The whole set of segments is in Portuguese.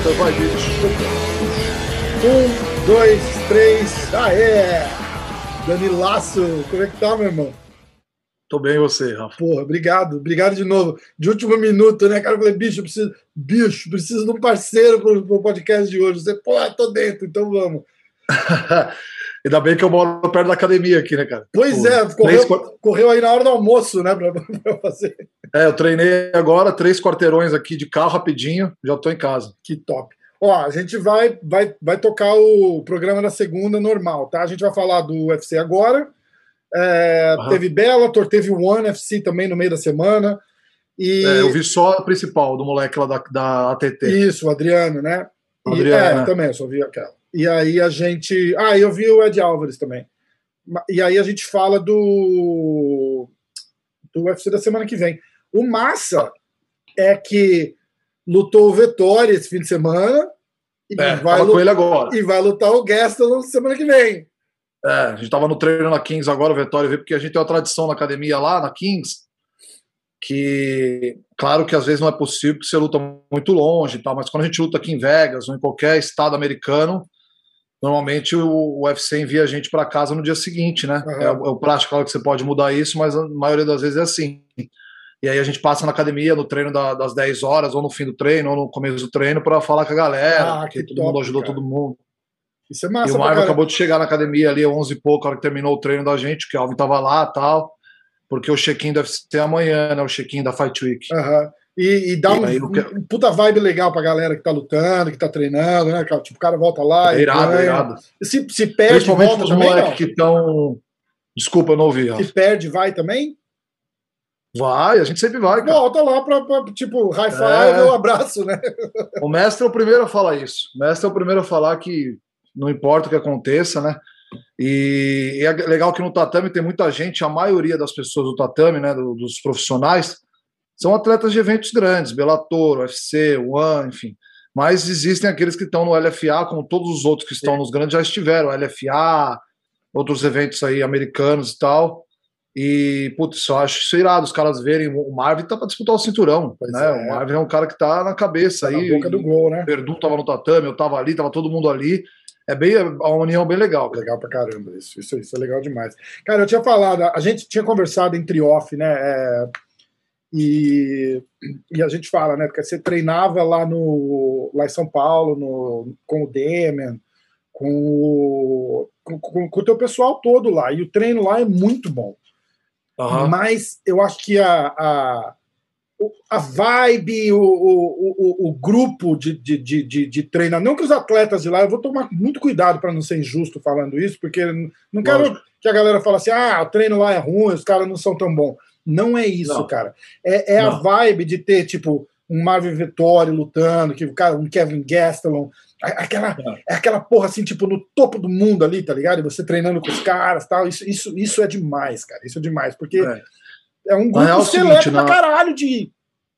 Então vai, bicho. Um, dois, três, aê! Danilaço, como é que tá, meu irmão? Tô bem, você, Rafa? Porra, obrigado, obrigado de novo. De último minuto, né, cara? Eu falei, bicho, eu preciso, bicho, preciso de um parceiro pro, pro podcast de hoje. Você, pô, tô dentro, então vamos. Ainda bem que eu moro perto da academia aqui, né, cara? Pois Pô, é, correu, três, correu aí na hora do almoço, né, pra, pra fazer. É, eu treinei agora, três quarteirões aqui de carro rapidinho, já tô em casa. Que top. Ó, a gente vai, vai, vai tocar o programa da segunda normal, tá? A gente vai falar do UFC agora. É. Teve Bellator, teve o One FC também no meio da semana. E É, eu vi só a principal do moleque lá da, da ATT. isso, o Adriano, né? E, Adriano, é, né? também, eu só vi aquela. E aí a gente. Ah, eu vi o Ed Álvares também. E aí a gente fala do. do UFC da semana que vem. O massa é que lutou o Vettori esse fim de semana e, É, vai, tava lu- com ele agora. e vai lutar o Gaston semana que vem. É, a gente tava no treino na Kings agora, o Vitória veio, porque a gente tem uma tradição na academia lá, na Kings, que, claro que às vezes não é possível, porque você luta muito longe e tal, mas quando a gente luta aqui em Vegas ou em qualquer estado americano, normalmente o o UFC envia a gente para casa no dia seguinte, né? Aham. É, o- é o prático, claro que você pode mudar isso, mas a maioria das vezes é assim. E aí a gente passa na academia, no treino da- das 10 horas, ou no fim do treino, ou no começo do treino, para falar com a galera, Ah, que todo mundo top, ajudou cara. todo mundo. Isso é E massa o pra Marvin caralho. acabou de chegar na academia ali, 11 e pouco, a hora que terminou o treino da gente, que o Alvin tava lá e tal, porque o check-in deve ser amanhã, né? O check-in da Fight Week. Aham. E, e dá um, quero- um puta vibe legal pra galera que tá lutando, que tá treinando, né? Tipo, o cara volta lá É irado, ganha. é irado. Se, se perde, Principalmente volta os também, moleques não? que estão. Desculpa, eu não ouvi. Se perde, vai também? Vai, a gente sempre vai, cara. Volta lá pra, pra, tipo, high five É. ou abraço, né? O mestre é o primeiro a falar isso. O mestre é o primeiro a falar que não importa o que aconteça, né? E, e é legal que no tatame tem muita gente, a maioria das pessoas do tatame, né, do- dos profissionais, são atletas de eventos grandes, Bellator, UFC, One, enfim. Mas existem aqueles que estão no LFA, como todos os outros que estão nos grandes já estiveram, LFA, outros eventos aí americanos e tal. E, putz, eu acho isso irado, os caras verem. O Marvin tá para disputar o cinturão, Pois né? é. O Marvin é um cara que tá na cabeça Tá aí. na boca do gol, né? O Verdun tava no tatame, eu tava ali, tava todo mundo ali. É bem é uma união bem legal. cara. Legal pra caramba, isso, isso, isso é legal demais. Cara, eu tinha falado, a gente tinha conversado entre off, né? é, e, e a gente fala, né? Porque você treinava lá no lá em São Paulo, no, com o Demian, com o, com, com, o teu pessoal todo lá. E o treino lá é muito bom. Aham. Mas eu acho que a, a, a vibe, o, o, o, o grupo de, de, de, de, de treino, não que os atletas de lá, eu vou tomar muito cuidado para não ser injusto falando isso, porque não quero Lógico. que a galera fale assim, ah, o treino lá é ruim, os caras não são tão bons. Não é isso, Não. cara. É, é a Não. vibe de ter, tipo, um Marvin Vettori lutando, que o cara, um Kevin Gastelum, a- aquela, Não. é aquela porra assim, tipo, no topo do mundo ali, tá ligado? E você treinando com os caras tal. Isso, isso, isso é demais, cara. Isso é demais, porque É. é um grupo é o seleto seguinte, pra na- caralho de,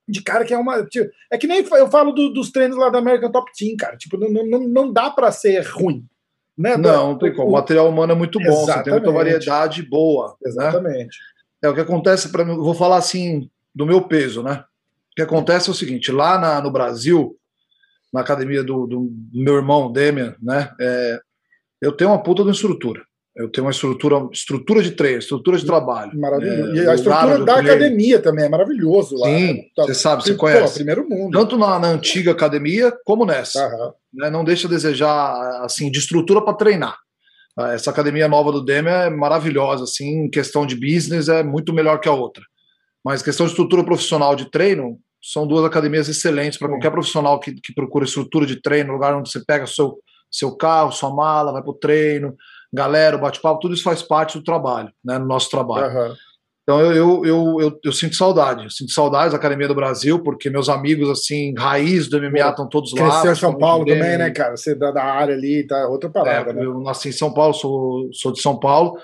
de cara que é uma. tipo, é que nem eu falo do- dos treinos lá da American Top Team, cara. Tipo, não, não, não dá pra ser ruim. Né? Não, não tem como. O material humano é muito bom, você tem muita Exatamente. variedade boa. Né? É o que acontece para mim. eu Vou falar assim do meu peso, né? O que acontece é o seguinte: lá na- no Brasil, na academia do, do meu irmão Demian, né? é, eu tenho uma puta de uma estrutura. Eu tenho uma estrutura, estrutura de treino, estrutura de trabalho. Maravilhoso. É, e a estrutura da academia também é maravilhoso lá. Sim? Tá- você sabe, você Pô, conhece. primeiro mundo. Tanto na, na antiga academia como nessa. Aham. né, não deixa a desejar assim de estrutura para treinar. Ah, Essa academia nova do Demi é maravilhosa, assim, em questão de business é muito melhor que a outra. Mas questão de estrutura profissional de treino, são duas academias excelentes para qualquer profissional que, que procura estrutura de treino, lugar onde você pega seu, seu carro, sua mala, vai para o treino, galera, bate-papo, tudo isso faz parte do trabalho, né, no nosso trabalho. Aham. Então eu, eu, eu, eu, sinto saudade, eu sinto saudades da Academia do Brasil, porque meus amigos, assim, raiz do MMA estão todos lá. Cresceu em São Paulo também, né, cara? Você da, da área ali, tá outra parada, é, né? Eu nasci em São Paulo, sou, sou de São Paulo,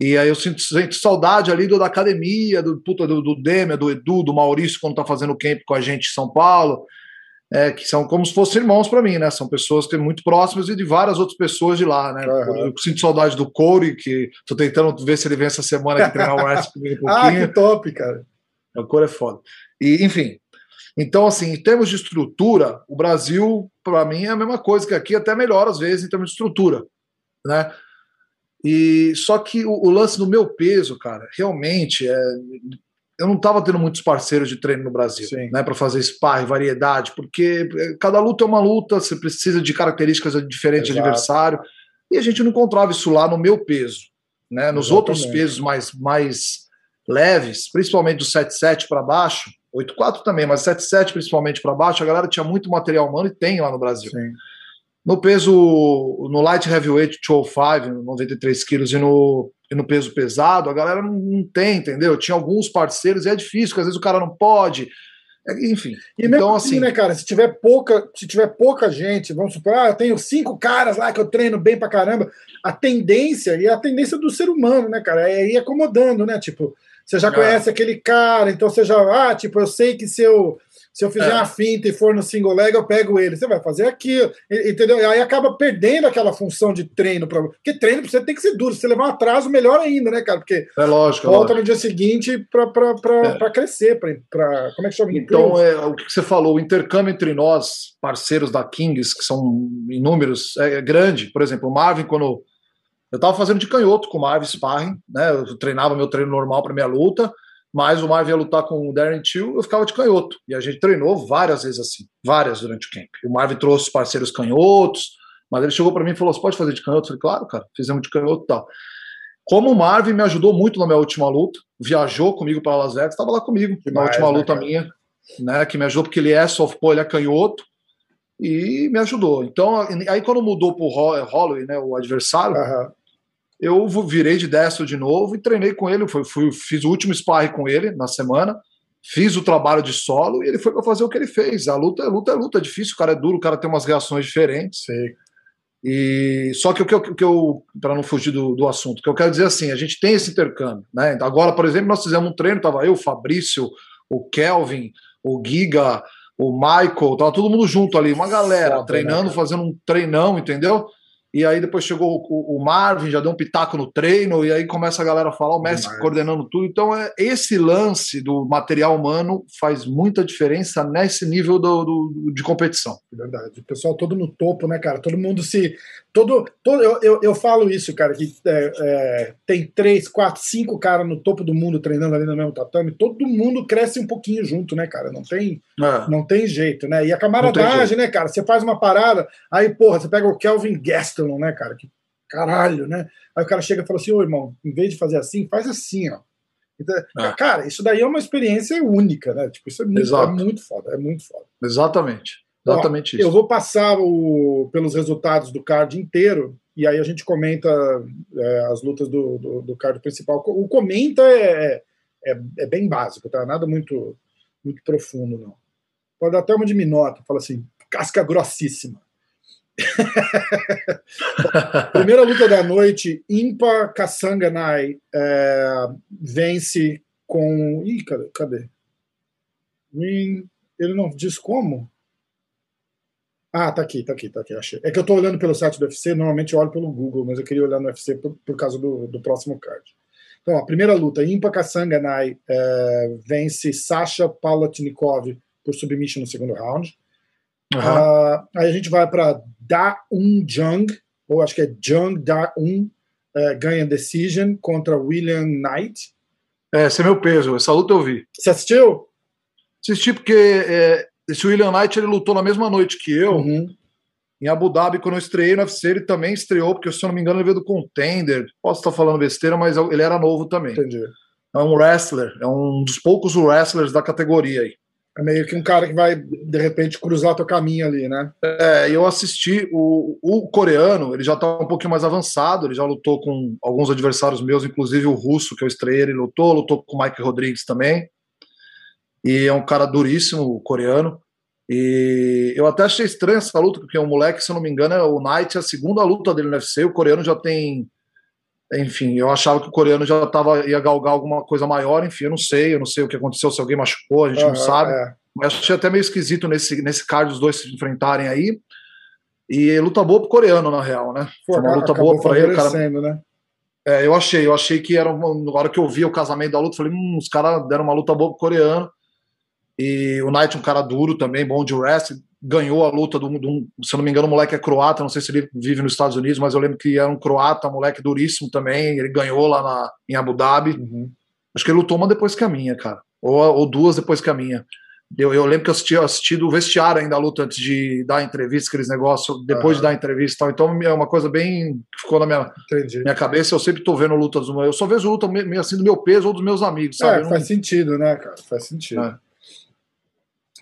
e aí eu sinto, sinto saudade ali do, da academia, do, puta, do, do Demer, do Edu, do Maurício, quando tá fazendo camp com a gente em São Paulo é, que são como se fossem irmãos para mim, né? São pessoas que muito próximas e de várias outras pessoas de lá, né? Uhum. Eu, sinto saudade do Corey, que tô tentando ver se ele vem essa semana aqui treinar o comigo um pouquinho. ah, que top, cara. O Corey é foda. E, enfim, então, assim, em termos de estrutura, o Brasil, para mim, é a mesma coisa que aqui, até melhor às vezes em termos de estrutura, né? E só que o, o lance do meu peso, cara, realmente é eu não estava tendo muitos parceiros de treino no Brasil, Sim. né, para fazer sparring, variedade, porque eh, cada luta é uma luta, você precisa de características diferentes Exato. de adversário, e a gente não encontrava isso lá no meu peso, né, nos Exatamente. outros pesos mais, mais leves, principalmente do 7-7 para baixo, 8-4 também, mas 7-7 principalmente para baixo, a galera tinha muito material humano e tem lá no Brasil. Sim. No peso, no light heavyweight 205, 93 quilos, e no no peso pesado, a galera não, não, tem, entendeu? Tinha alguns parceiros e é difícil, porque às vezes o cara não pode. É, enfim. E então, assim, assim, né, cara? Se tiver pouca, se tiver pouca gente, vamos supor, ah, eu tenho cinco caras lá que eu treino bem pra caramba. A tendência, e a tendência do ser humano, né, cara? É ir acomodando, né? Tipo, você já é. conhece aquele cara, então você já, ah, tipo, eu sei que se eu se eu fizer é. uma finta e for no single leg, eu pego ele. Você vai fazer aquilo, entendeu? Aí acaba perdendo aquela função de treino. Pra... Porque treino pra você tem que ser duro. Se você levar um atraso, melhor ainda, né, cara? Porque é lógico, volta é lógico. no dia seguinte para é. crescer, para como é que chama? Então, é, o que você falou, o intercâmbio entre nós, parceiros da Kings, que são inúmeros, é, é grande. Por exemplo, o Marvin, quando eu estava fazendo de canhoto com o Marvin Sparring, né? Eu treinava meu treino normal para minha luta mas o Marvin ia lutar com o Darren Till, eu ficava de canhoto. E a gente treinou várias vezes assim, várias durante o camp. O Marvin trouxe parceiros canhotos, mas ele chegou para mim e falou: Você pode fazer de canhoto? Eu falei: Claro, cara, fizemos de canhoto e tal. Como o Marvin me ajudou muito na minha última luta, viajou comigo para Las Vegas, estava lá comigo na última né, luta minha, né, que me ajudou porque ele é softball, ele é canhoto, e me ajudou. Então, aí quando mudou para o Holloway, né, o adversário, uhum eu virei de destro de novo e treinei com ele. Fui, fui, fiz o último sparring com ele na semana, fiz o trabalho de solo e ele foi para fazer o que ele fez. A luta, a luta é luta, é difícil, o cara é duro, o cara tem umas reações diferentes. Sim. E só que o que eu, que eu para não fugir do, do assunto, que eu quero dizer assim, a gente tem esse intercâmbio, né? Agora, por exemplo, nós fizemos um treino, tava eu, o Fabrício, o Kelvin, o Giga, o Michael, tava todo mundo junto ali, uma galera Foda, treinando, né, fazendo um treinão, entendeu? E aí depois chegou o, o, Marvin, já deu um pitaco no treino, e aí começa a galera a falar, o Messi coordenando tudo. Então, é, esse lance do material humano faz muita diferença nesse nível do, do, de competição. Verdade. O pessoal todo no topo, né, cara? Todo mundo se. Todo, todo, eu, eu, eu falo isso, cara, que é, é, tem três, quatro, cinco caras no topo do mundo treinando ali no mesmo tatame, todo mundo cresce um pouquinho junto, né, cara? Não tem, é. não tem jeito, né? E a camaradagem, né, cara? Você faz uma parada, aí, porra, você pega o Kelvin Guest né, cara? Que caralho, né? Aí o cara chega e fala assim: ô irmão, em vez de fazer assim, faz assim, ó. Então, é. Cara, isso daí é uma experiência única, né? Tipo, isso é muito, é muito foda, é muito foda. Exatamente. Exatamente ó, isso. Eu vou passar o, pelos resultados do card inteiro e aí a gente comenta é, as lutas do, do, do, card principal. O comenta é, é, é, bem básico, tá? Nada muito, muito profundo, não. Pode dar até uma de minota, fala assim, casca grossíssima. Primeira luta da noite, Impa Kassanganai é, vence com. Ih, cadê? cadê? Ele não diz como? Ah, tá aqui, tá aqui, tá aqui, achei. É que eu tô olhando pelo site do UFC, normalmente eu olho pelo Google, mas eu queria olhar no UFC por, por causa do, do próximo card. Então, a primeira luta, Impa Kassanganai é, vence Sasha Palatnikov por submission no segundo round. Uhum. Uh, aí a gente vai para Da Un Jung, ou acho que é Jung Da Un, uh, ganha decision contra William Knight. É, esse é meu peso, essa luta eu vi. Você assistiu? Assisti porque é, esse William Knight ele lutou na mesma noite que eu. Uhum. Em Abu Dhabi, quando eu estreiei no UFC, ele também estreou, porque se eu não me engano, ele veio do Contender. Posso estar falando besteira, mas ele era novo também. Entendi. É um wrestler, é um dos poucos wrestlers da categoria aí. É meio que um cara que vai, de repente, cruzar teu caminho ali, né? É, eu assisti o, o coreano, ele já tá um pouquinho mais avançado, ele já lutou com alguns adversários meus, inclusive o russo, que eu estreiei, ele lutou, lutou com o Mike Rodrigues também. E é um cara duríssimo, o coreano. E eu até achei estranho essa luta, porque o moleque, se eu não me engano, é o Knight, é a segunda luta dele no UFC, o coreano já tem enfim, eu achava que o coreano já tava, ia galgar alguma coisa maior, enfim, eu não sei, eu não sei o que aconteceu, se alguém machucou, a gente uhum, não sabe. É. Mas achei até meio esquisito nesse, nesse card os dois se enfrentarem aí. E luta boa pro coreano, na real, né? Foi uma luta boa pra ele, cara. Né? É, eu achei, eu achei que era uma, na hora que eu vi o casamento da luta, falei, hum, os caras deram uma luta boa pro coreano. E o Knight, um cara duro também, bom de wrestling, ganhou a luta de um, se eu não me engano, o moleque é croata, não sei se ele vive nos Estados Unidos, mas eu lembro que era um croata, um moleque duríssimo também, ele ganhou lá na, em Abu Dhabi. Uhum. Acho que ele lutou uma depois que a minha, cara, ou, ou duas depois que a minha. Eu, eu lembro que eu assisti, assisti do vestiário ainda a luta antes de dar a entrevista, aqueles negócios, depois uhum. de dar a entrevista e tal. Então é uma coisa bem que ficou na minha, minha cabeça. Eu sempre tô vendo lutas, eu só vejo luta meio assim do meu peso ou dos meus amigos, sabe? É, faz não... sentido, né, cara? Faz sentido. É.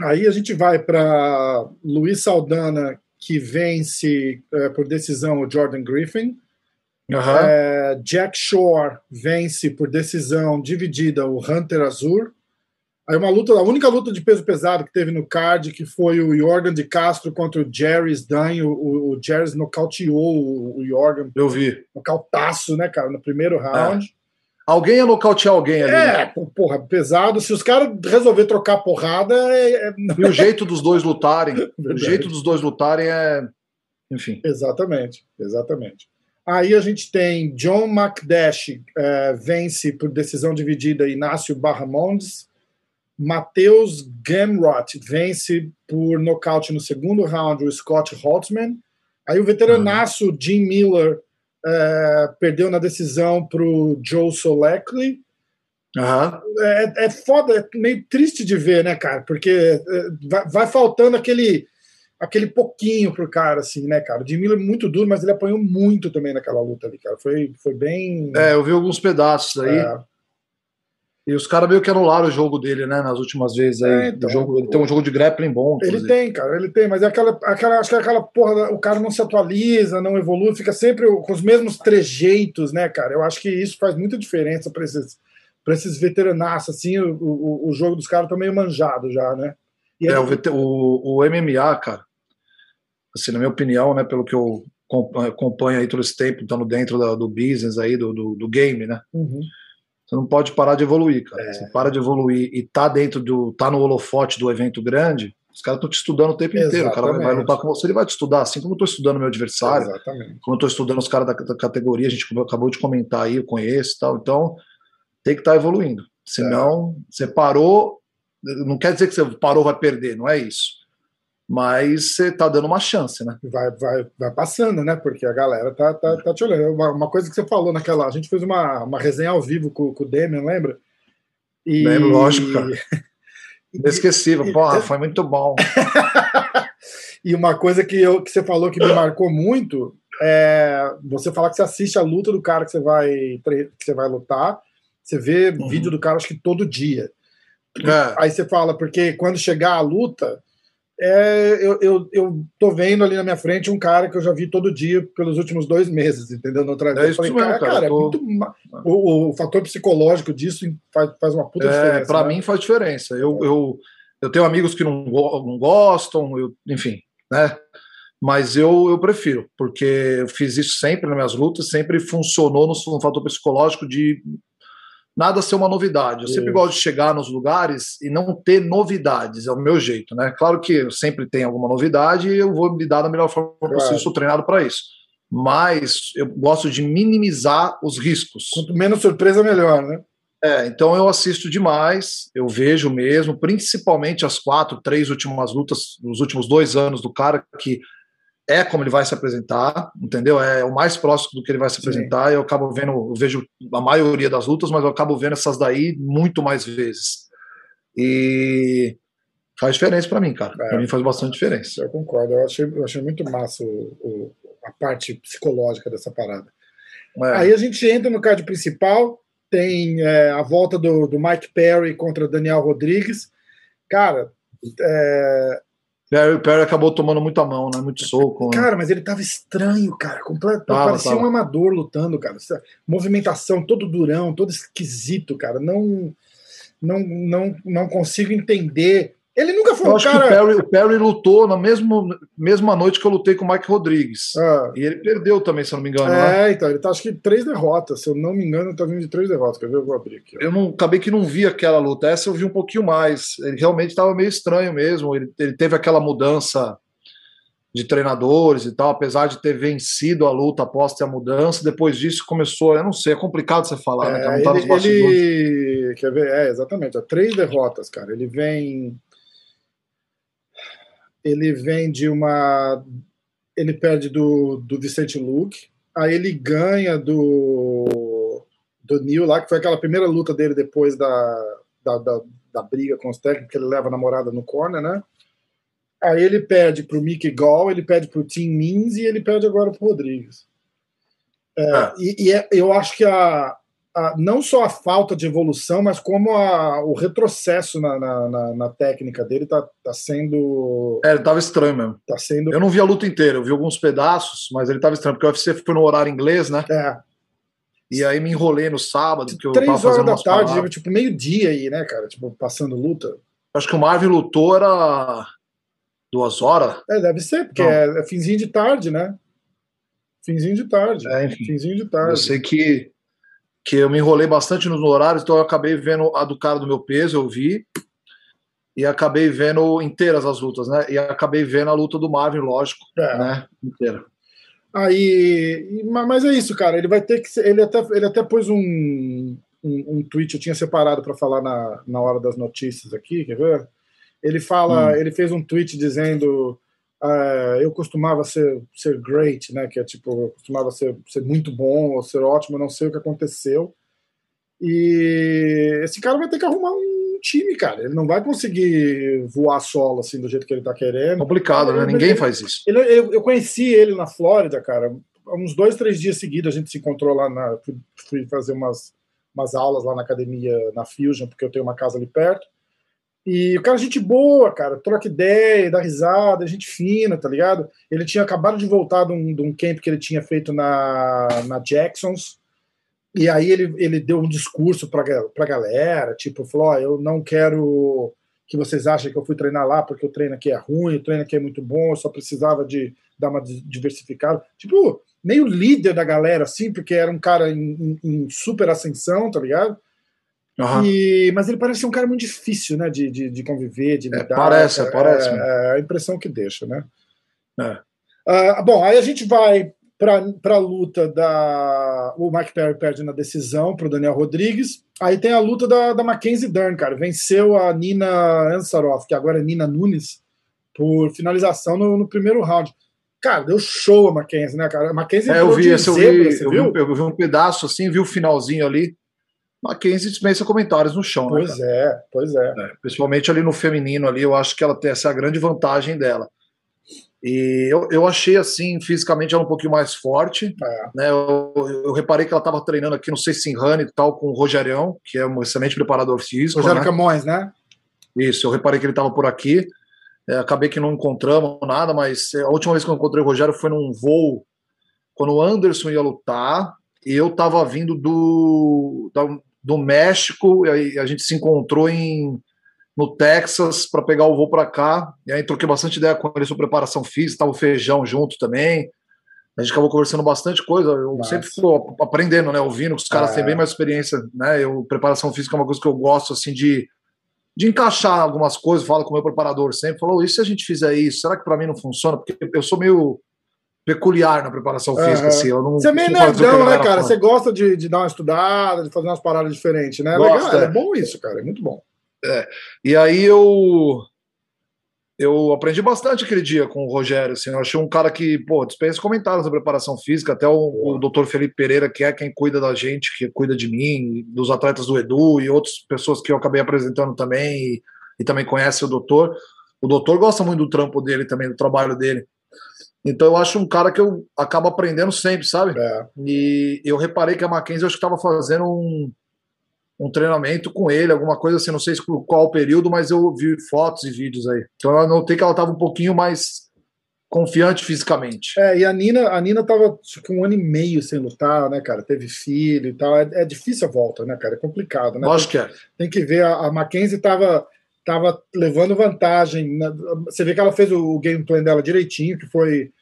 Aí a gente vai para Luiz Saldana, que vence é, por decisão o Jordan Griffin. Uhum. É, Jack Shore vence por decisão dividida o Hunter Azur. Aí uma luta, a única luta de peso pesado que teve no card, que foi o Jordan de Castro contra o Jerry Sdan. O, o, o Jerry nocauteou o, o Jordan. Eu vi. Nocautaço, né, cara, no primeiro round. Alguém ia nocautear alguém ali. É, né? porra, pesado. Se os caras resolver trocar porrada. É, é... E o jeito dos dois lutarem. o jeito dos dois lutarem é. Enfim. Exatamente, exatamente. Aí a gente tem John McDash é, vence por decisão dividida Inácio Barramondes. Matheus Gamrot vence por nocaute no segundo round o Scott Holtzman. Aí o veteranaço uhum. Jim Miller é, perdeu na decisão para o Joe Solecki. Uhum. É, é foda, é meio triste de ver, né, cara? Porque é, vai, vai, faltando aquele aquele pouquinho pro cara, assim, né, cara? O Jim Miller é muito duro, mas ele apanhou muito também naquela luta ali, cara. Foi, foi bem. É, eu vi alguns pedaços aí. É. E os caras meio que anularam o jogo dele, né, nas últimas vezes aí. É, então, jogo, ele tem um jogo de grappling bom. Ele tem, cara, ele tem, mas é aquela, aquela, acho que é aquela porra, o cara não se atualiza, não evolui, fica sempre com os mesmos trejeitos, né, cara? Eu acho que isso faz muita diferença para esses, pra esses veteranos, assim, o, o, o jogo dos caras tá meio manjado já, né? E é, o, o, o MMA, cara, assim, na minha opinião, né, pelo que eu acompanho aí todo esse tempo, estando dentro da, do business aí, do, do, do game, né? Uhum você não pode parar de evoluir, cara. É. Você para de evoluir e tá dentro do. tá no holofote do evento grande, os caras estão te estudando o tempo Exatamente. inteiro. O cara vai lutar com você, ele vai te estudar, assim como eu estou estudando meu adversário, Exatamente. como eu estou estudando os caras da, da, categoria, a gente acabou de comentar aí, eu conheço e tal. Então, tem que estar tá evoluindo. Senão, é. você parou, não quer dizer que você parou, vai perder, não é isso mas você tá dando uma chance, né? Vai, vai, vai passando, né? Porque a galera tá, tá, tá te olhando. Uma, uma, coisa que você falou naquela. A gente fez uma, uma resenha ao vivo com, com o Demian, lembra? E... Lembro, lógico, cara. Inesquecível, porra, foi muito bom. e uma coisa que, eu, que você falou que me marcou muito é você falar que você assiste a luta do cara que você vai, que você vai lutar, você vê uhum. vídeo do cara acho que todo dia. É. Aí você fala, porque quando chegar a luta, é, eu, eu, eu tô vendo ali na minha frente um cara que eu já vi todo dia pelos últimos dois meses, entendeu? No outra é isso falei, mesmo, cara, cara, tô... é muito. O, o, fator psicológico disso faz, faz uma puta é, diferença. Para né? mim faz diferença. Eu, eu, eu tenho amigos que não, não gostam, eu, enfim, né? Mas eu, eu prefiro, porque eu fiz isso sempre nas minhas lutas, sempre funcionou no, no fator psicológico de nada ser uma novidade. Eu sempre gosto de chegar nos lugares e não ter novidades, é o meu jeito, né? Claro que sempre tem alguma novidade e eu vou lidar da melhor forma possível, sou treinado para isso. Mas eu gosto de minimizar os riscos. Quanto menos surpresa, melhor, né? É, então eu assisto demais, eu vejo mesmo, principalmente as quatro, três últimas lutas, nos últimos dois anos do cara, que é como ele vai se apresentar, entendeu? É o mais próximo do que ele vai se apresentar. Eu acabo vendo, eu vejo a maioria das lutas, mas eu acabo vendo essas daí muito mais vezes. E faz diferença para mim, cara. É, para mim faz bastante diferença. Eu concordo. Eu achei, eu achei muito massa o, o, a parte psicológica dessa parada. É. Aí a gente entra no card principal, tem é, a volta do, do Mike Perry contra Daniel Rodrigues. Cara, É... Perry, Perry acabou tomando muita mão, né? Muito soco. Cara, né? mas ele tava estranho, cara. Completo, Tava, parecia tava. um amador lutando, cara. Essa Movimentação todo durão, todo esquisito, cara. Não, não, não, não consigo entender. Ele nunca foi Eu um acho que o cara. Perry, o Perry lutou na mesmo, mesma noite que eu lutei com o Mike Rodrigues. Ah, E ele perdeu também, se eu não me engano. né? é, então, ele tá acho que três derrotas. Se eu não me engano, ele tá vindo de três derrotas. Quer ver? Eu vou abrir aqui. ó. Eu não acabei que não vi aquela luta. Essa eu vi um pouquinho mais. Ele realmente estava meio estranho mesmo. Ele, ele teve aquela mudança de treinadores e tal, apesar de ter vencido a luta após ter a mudança. Depois disso começou, eu não sei, é complicado você falar, né? cara? É, tá nos ele, ele- quer ver? É, exatamente. ó, três derrotas, cara. Ele vem. Ele vem de uma. Ele perde do, do Vicente Luke. Aí ele ganha do. Do Neil lá, que foi aquela primeira luta dele depois da, da, da, da briga com os técnicos, que ele leva a namorada no corner, né? Aí ele perde pro Mickey Gall, ele perde pro Tim Means e ele perde agora pro Rodrigues. É, E, e é- eu acho que a, a- não só a falta de evolução, mas como a- o retrocesso na, na, na- na técnica dele tá, tá sendo. É, ele tava estranho mesmo. Tá sendo. Eu não vi a luta inteira, eu vi alguns pedaços, mas ele tava estranho, porque o UFC foi no horário inglês, né? É, E aí me enrolei no sábado, que eu três tava horas fazendo da umas tarde, paradas. tipo, meio-dia aí, né, cara? Tipo, passando luta. Acho que o Marvin lutou era duas horas. É, deve ser, porque Não. é, é finzinho de tarde, né? Finzinho de tarde. É, enfim. Finzinho de Eu tarde. sei que, que eu me enrolei bastante nos horários, então eu acabei vendo a do cara do meu peso, eu vi. E acabei vendo inteiras as lutas, né? E acabei vendo a luta do Marvin, lógico, É. né? Inteira. Aí, ma- mas é isso, cara. Ele vai ter que. Ele até, ele até pôs um, um, um tweet, eu tinha separado para falar na, na hora das notícias aqui, quer ver? Ele fala, Hum. ele fez um tweet dizendo. Ah, eu costumava ser, ser great, né? Que é tipo, eu costumava ser, ser muito bom ou ser ótimo, eu não sei o que aconteceu. E esse cara vai ter que arrumar um time, cara. Ele não vai conseguir voar solo assim do jeito que ele tá querendo. Complicado, né? Ninguém ele- faz isso. Ele, eu, eu conheci ele na Flórida, cara. Uns dois, três dias seguidos a gente se encontrou lá na. Fui, fui fazer umas, umas aulas lá na academia, na Fusion, porque eu tenho uma casa ali perto. E o cara, é gente boa, cara, troca ideia, dá risada, gente fina, tá ligado? Ele tinha acabado de voltar de um, de um camp que ele tinha feito na, na Jacksons. E aí ele, ele deu um discurso pra, pra galera, tipo, falou: eu não quero que vocês achem que eu fui treinar lá porque o treino aqui é ruim, o treino aqui é muito bom, eu só precisava de dar uma di- diversificada. Tipo, meio líder da galera, assim, porque era um cara em, em- em super ascensão, tá ligado? Aham. E, mas ele parece ser um cara muito difícil, né, de, de, de conviver, de É, lidar. parece, é, parece É, mesmo. é a impressão que deixa, né? Ah, bom, aí a gente vai para a luta da. O Mike Perry perde na decisão para o Daniel Rodrigues. Aí tem a luta da, da Mackenzie Dern, cara. Venceu a Nina Ansaroff, que agora é Nina Nunes, por finalização no, no primeiro round. Cara, deu show a Mackenzie, né, cara? A Mackenzie É, eu vi, esse eu vi, eu vi, um, eu vi um pedaço assim, vi o finalzinho ali. Mackenzie dispensa comentários no chão, né? Pois é, pois é. É, principalmente ali no feminino ali, eu acho que ela tem essa grande vantagem dela. E eu, eu achei assim, fisicamente ela um pouquinho mais forte, É. né? Eu, eu reparei que ela estava treinando aqui no Sessinrane e tal com o Rogerião, que é um excelente preparador físico. Rogério né? Camões, né? Isso, eu reparei que ele estava por aqui. É, acabei que não encontramos nada, mas é, a última vez que eu encontrei o Rogério foi num voo quando o Anderson ia lutar e eu estava vindo do, da- do México e aí a gente se encontrou em no Texas para pegar o voo para cá e aí troquei bastante ideia com ele sobre preparação física, estava o feijão junto também. A gente acabou conversando bastante coisa. Eu Massa. sempre fico aprendendo, né? Ouvindo que os caras É. têm bem mais experiência, né? Eu, preparação física é uma coisa que eu gosto assim de de encaixar algumas coisas, falo com o meu preparador sempre, falou, e se a gente fizer isso, será que para mim não funciona? Porque eu sou meio peculiar na preparação física, Aham. assim, eu não Você é meio nerdão, né, cara? Você gosta de, de dar uma estudada, de fazer umas paradas diferentes, né? Legal, é. é. bom isso, cara. É muito bom. E aí eu eu aprendi bastante aquele dia com o Rogério, assim, eu achei um cara que, pô, dispensa comentários da preparação física, até o, o doutor Felipe Pereira, que é quem cuida da gente, que cuida de mim, dos atletas do Edu e outras pessoas que eu acabei apresentando também e, e também conhece o doutor. O doutor gosta muito do trampo dele também, do trabalho dele. Então eu acho um cara que eu acabo aprendendo sempre, sabe? É. E eu reparei que a Mackenzie eu acho que estava fazendo um, um treinamento com ele, alguma coisa assim, não sei qual período, mas eu vi fotos e vídeos aí. Então eu notei que ela estava um pouquinho mais confiante fisicamente. É, e a Nina, a Nina tava com um ano e meio sem lutar, né, cara? Teve filho e tal. É, é difícil a volta, né, cara? É complicado, né? Acho que é. Tem que ver, a, a Mackenzie tava, tava levando vantagem. Né? Você vê que ela fez o game plan dela direitinho, que foi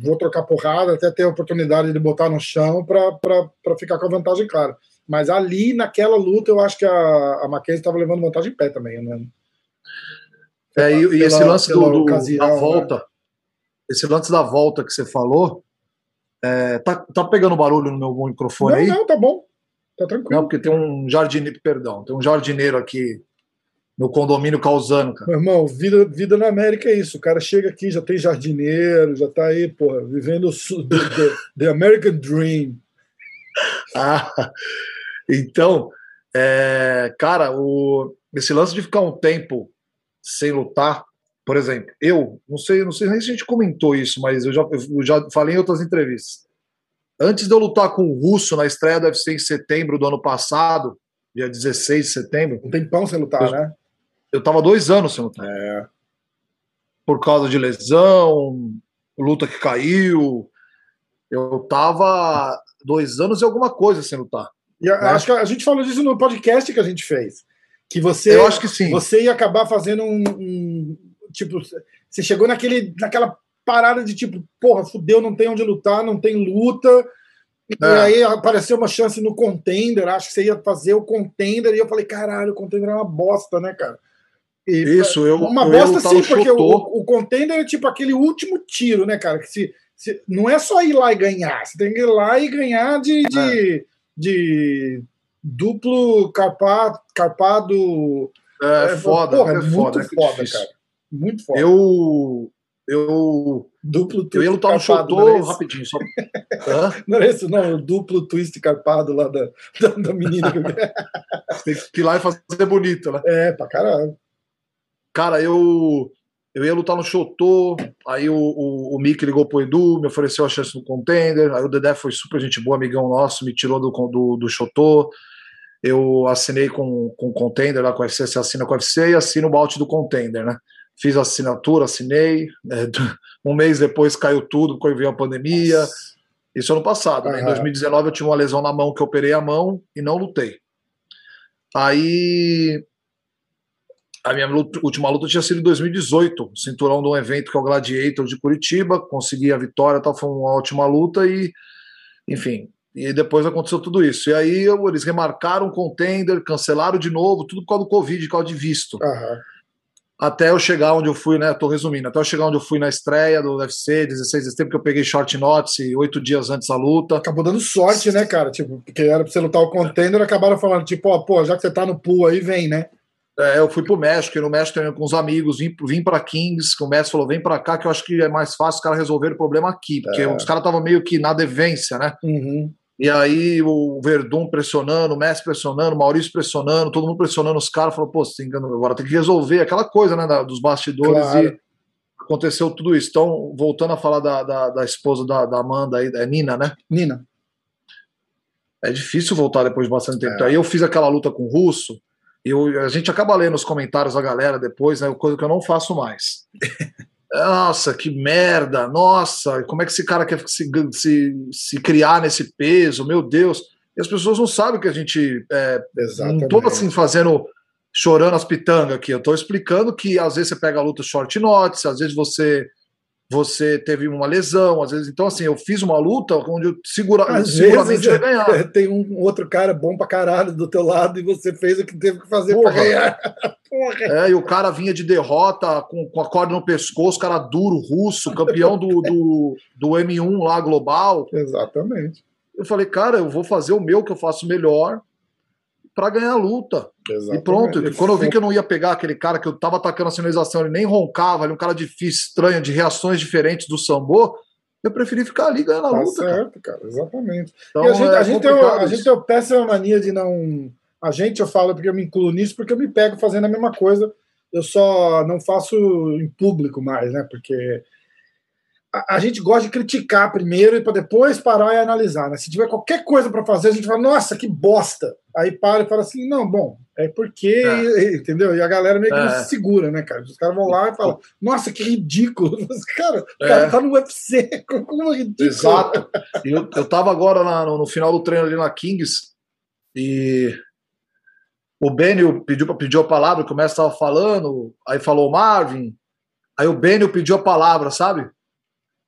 vou trocar porrada, até ter a oportunidade de botar no chão para ficar com a vantagem clara. Mas ali, naquela luta, eu acho que a, a Mackenzie estava levando vantagem em pé também, né? É, e, esse lance do, do da né? volta, né? esse lance da volta que você falou, é, tá, tá pegando barulho no meu microfone não, aí? Não, tá bom. Tá tranquilo. Não, porque tem um jardineiro, perdão, tem um jardineiro aqui no condomínio causando, cara. Meu irmão, vida, vida na América é isso. O cara chega aqui, já tem jardineiro, já tá aí, porra, vivendo o the, the, American Dream. Ah, então, é, cara, o, esse lance de ficar um tempo sem lutar, por exemplo, eu não sei, não sei nem se a gente comentou isso, mas eu já, eu já falei em outras entrevistas. Antes de eu lutar com o Russo na estreia do UFC em setembro do ano passado, dia 16 de setembro. Um tempão sem lutar, eu, né? Eu tava dois anos sem lutar. É. Por causa de lesão, luta que caiu. Eu tava dois anos e alguma coisa sem lutar. E a, né? acho que a gente falou disso no podcast que a gente fez. Que você, eu acho que sim. Você ia acabar fazendo um, um tipo, você chegou naquele, naquela parada de tipo, porra, fudeu, não tem onde lutar, não tem luta. É. E aí apareceu uma chance no contender, acho que você ia fazer o contender, e eu falei, caralho, o contender é uma bosta, né, cara? E, Isso, eu. Uma eu bosta sim, porque o, o contender é tipo aquele último tiro, né, cara? Que se, se, não é só ir lá e ganhar, você tem que ir lá e ganhar de, de, é. de duplo carpado. carpado é, é foda, porra, é, é muito foda, é foda, cara. Muito foda. Eu. Eu. Duplo eu ia lutar no Chotô rapidinho. Só... não é isso, não. O duplo twist carpado lá da, da, da menina. tem que ir lá e fazer bonito, né? É, pra caralho. Cara, eu eu ia lutar no Chotô, aí o, o, o Mick ligou pro Edu, me ofereceu a chance no contender, aí o Dedé foi super gente boa, amigão nosso, me tirou do, do, do Chotô, eu assinei com, com o contender lá com o UFC, você assina com o UFC e assina o bout do contender, né? Fiz a assinatura, assinei, é, um mês depois caiu tudo, porque veio a pandemia, Nossa. isso ano passado, né? Em 2019 eu tive uma lesão na mão que eu operei a mão e não lutei. Aí a minha luta, última luta tinha sido em 2018, cinturão de um evento que é o Gladiator de Curitiba, consegui a vitória, tal, foi uma ótima luta e, enfim, e depois aconteceu tudo isso. E aí eles remarcaram o contender, cancelaram de novo, tudo por causa do Covid, por causa de visto. Uhum. Até eu chegar onde eu fui, né? Tô resumindo, até eu chegar onde eu fui na estreia do UFC, 16 de setembro, que eu peguei short notice oito dias antes da luta. Acabou dando sorte, né, cara? Tipo, porque era pra você lutar o contender, acabaram falando, tipo, ó, pô, já que você tá no pool aí, vem, né? É, eu fui pro México, e no México treinando com os amigos, vim, vim para Kings, que o Messi falou, vem para cá, que eu acho que é mais fácil os caras resolverem o problema aqui, porque é. os caras estavam meio que na devência, né? Uhum. E aí o Verdun pressionando, o Messi pressionando, o Maurício pressionando, todo mundo pressionando os caras, falou, pô, você engano, agora tem que resolver aquela coisa, né, da, dos bastidores claro. e aconteceu tudo isso. Então, voltando a falar da, da, da esposa da, da Amanda aí, é Nina, né? Nina. É difícil voltar depois de bastante tempo. É. Aí eu fiz aquela luta com o Russo, eu, a gente acaba lendo os comentários da galera depois, né? Coisa que eu não faço mais. Nossa, que merda! Nossa, como é que esse cara quer se, se, se criar nesse peso? Meu Deus! E as pessoas não sabem que a gente. É, Exatamente. Não tô assim fazendo. chorando as pitangas aqui. Eu tô explicando que às vezes você pega a luta short notes, às vezes você você teve uma lesão, às vezes. Então, assim, eu fiz uma luta onde eu segura, às seguramente vezes, ia ganhar. Tem um outro cara bom pra caralho do teu lado e você fez o que teve que fazer Porra. pra ganhar. Porra. É, e o cara vinha de derrota com, com a corda no pescoço, cara duro, russo, campeão do, do, do M1 lá global. Exatamente. Eu falei, cara, eu vou fazer o meu que eu faço melhor para ganhar a luta. Exatamente. E pronto. E quando eu vi que eu não ia pegar aquele cara que eu tava atacando a sinalização, ele nem roncava, ele é um cara difícil, estranho, de reações diferentes do Sambô, eu preferi ficar ali ganhando a tá luta. certo, cara. cara exatamente. Então, e a gente, é a gente, tem, a gente tem a péssima mania de não. A gente, eu falo porque eu me incluo nisso, porque eu me pego fazendo a mesma coisa. Eu só não faço em público mais, né? Porque a, a gente gosta de criticar primeiro e para depois parar e analisar. Né? Se tiver qualquer coisa para fazer, a gente fala, nossa, que bosta. Aí para e fala assim, não, bom, é porque, é. entendeu? E a galera meio que é. não se segura, né, cara? Os caras vão lá e falam, nossa, que ridículo. Cara, o cara é. tá no UFC, como é ridículo. Exato. Eu, eu tava agora na, no, no final do treino ali na Kings e o Benio pediu, pediu a palavra, o mestre estava falando, aí falou Marvin, aí o Benio pediu a palavra, sabe?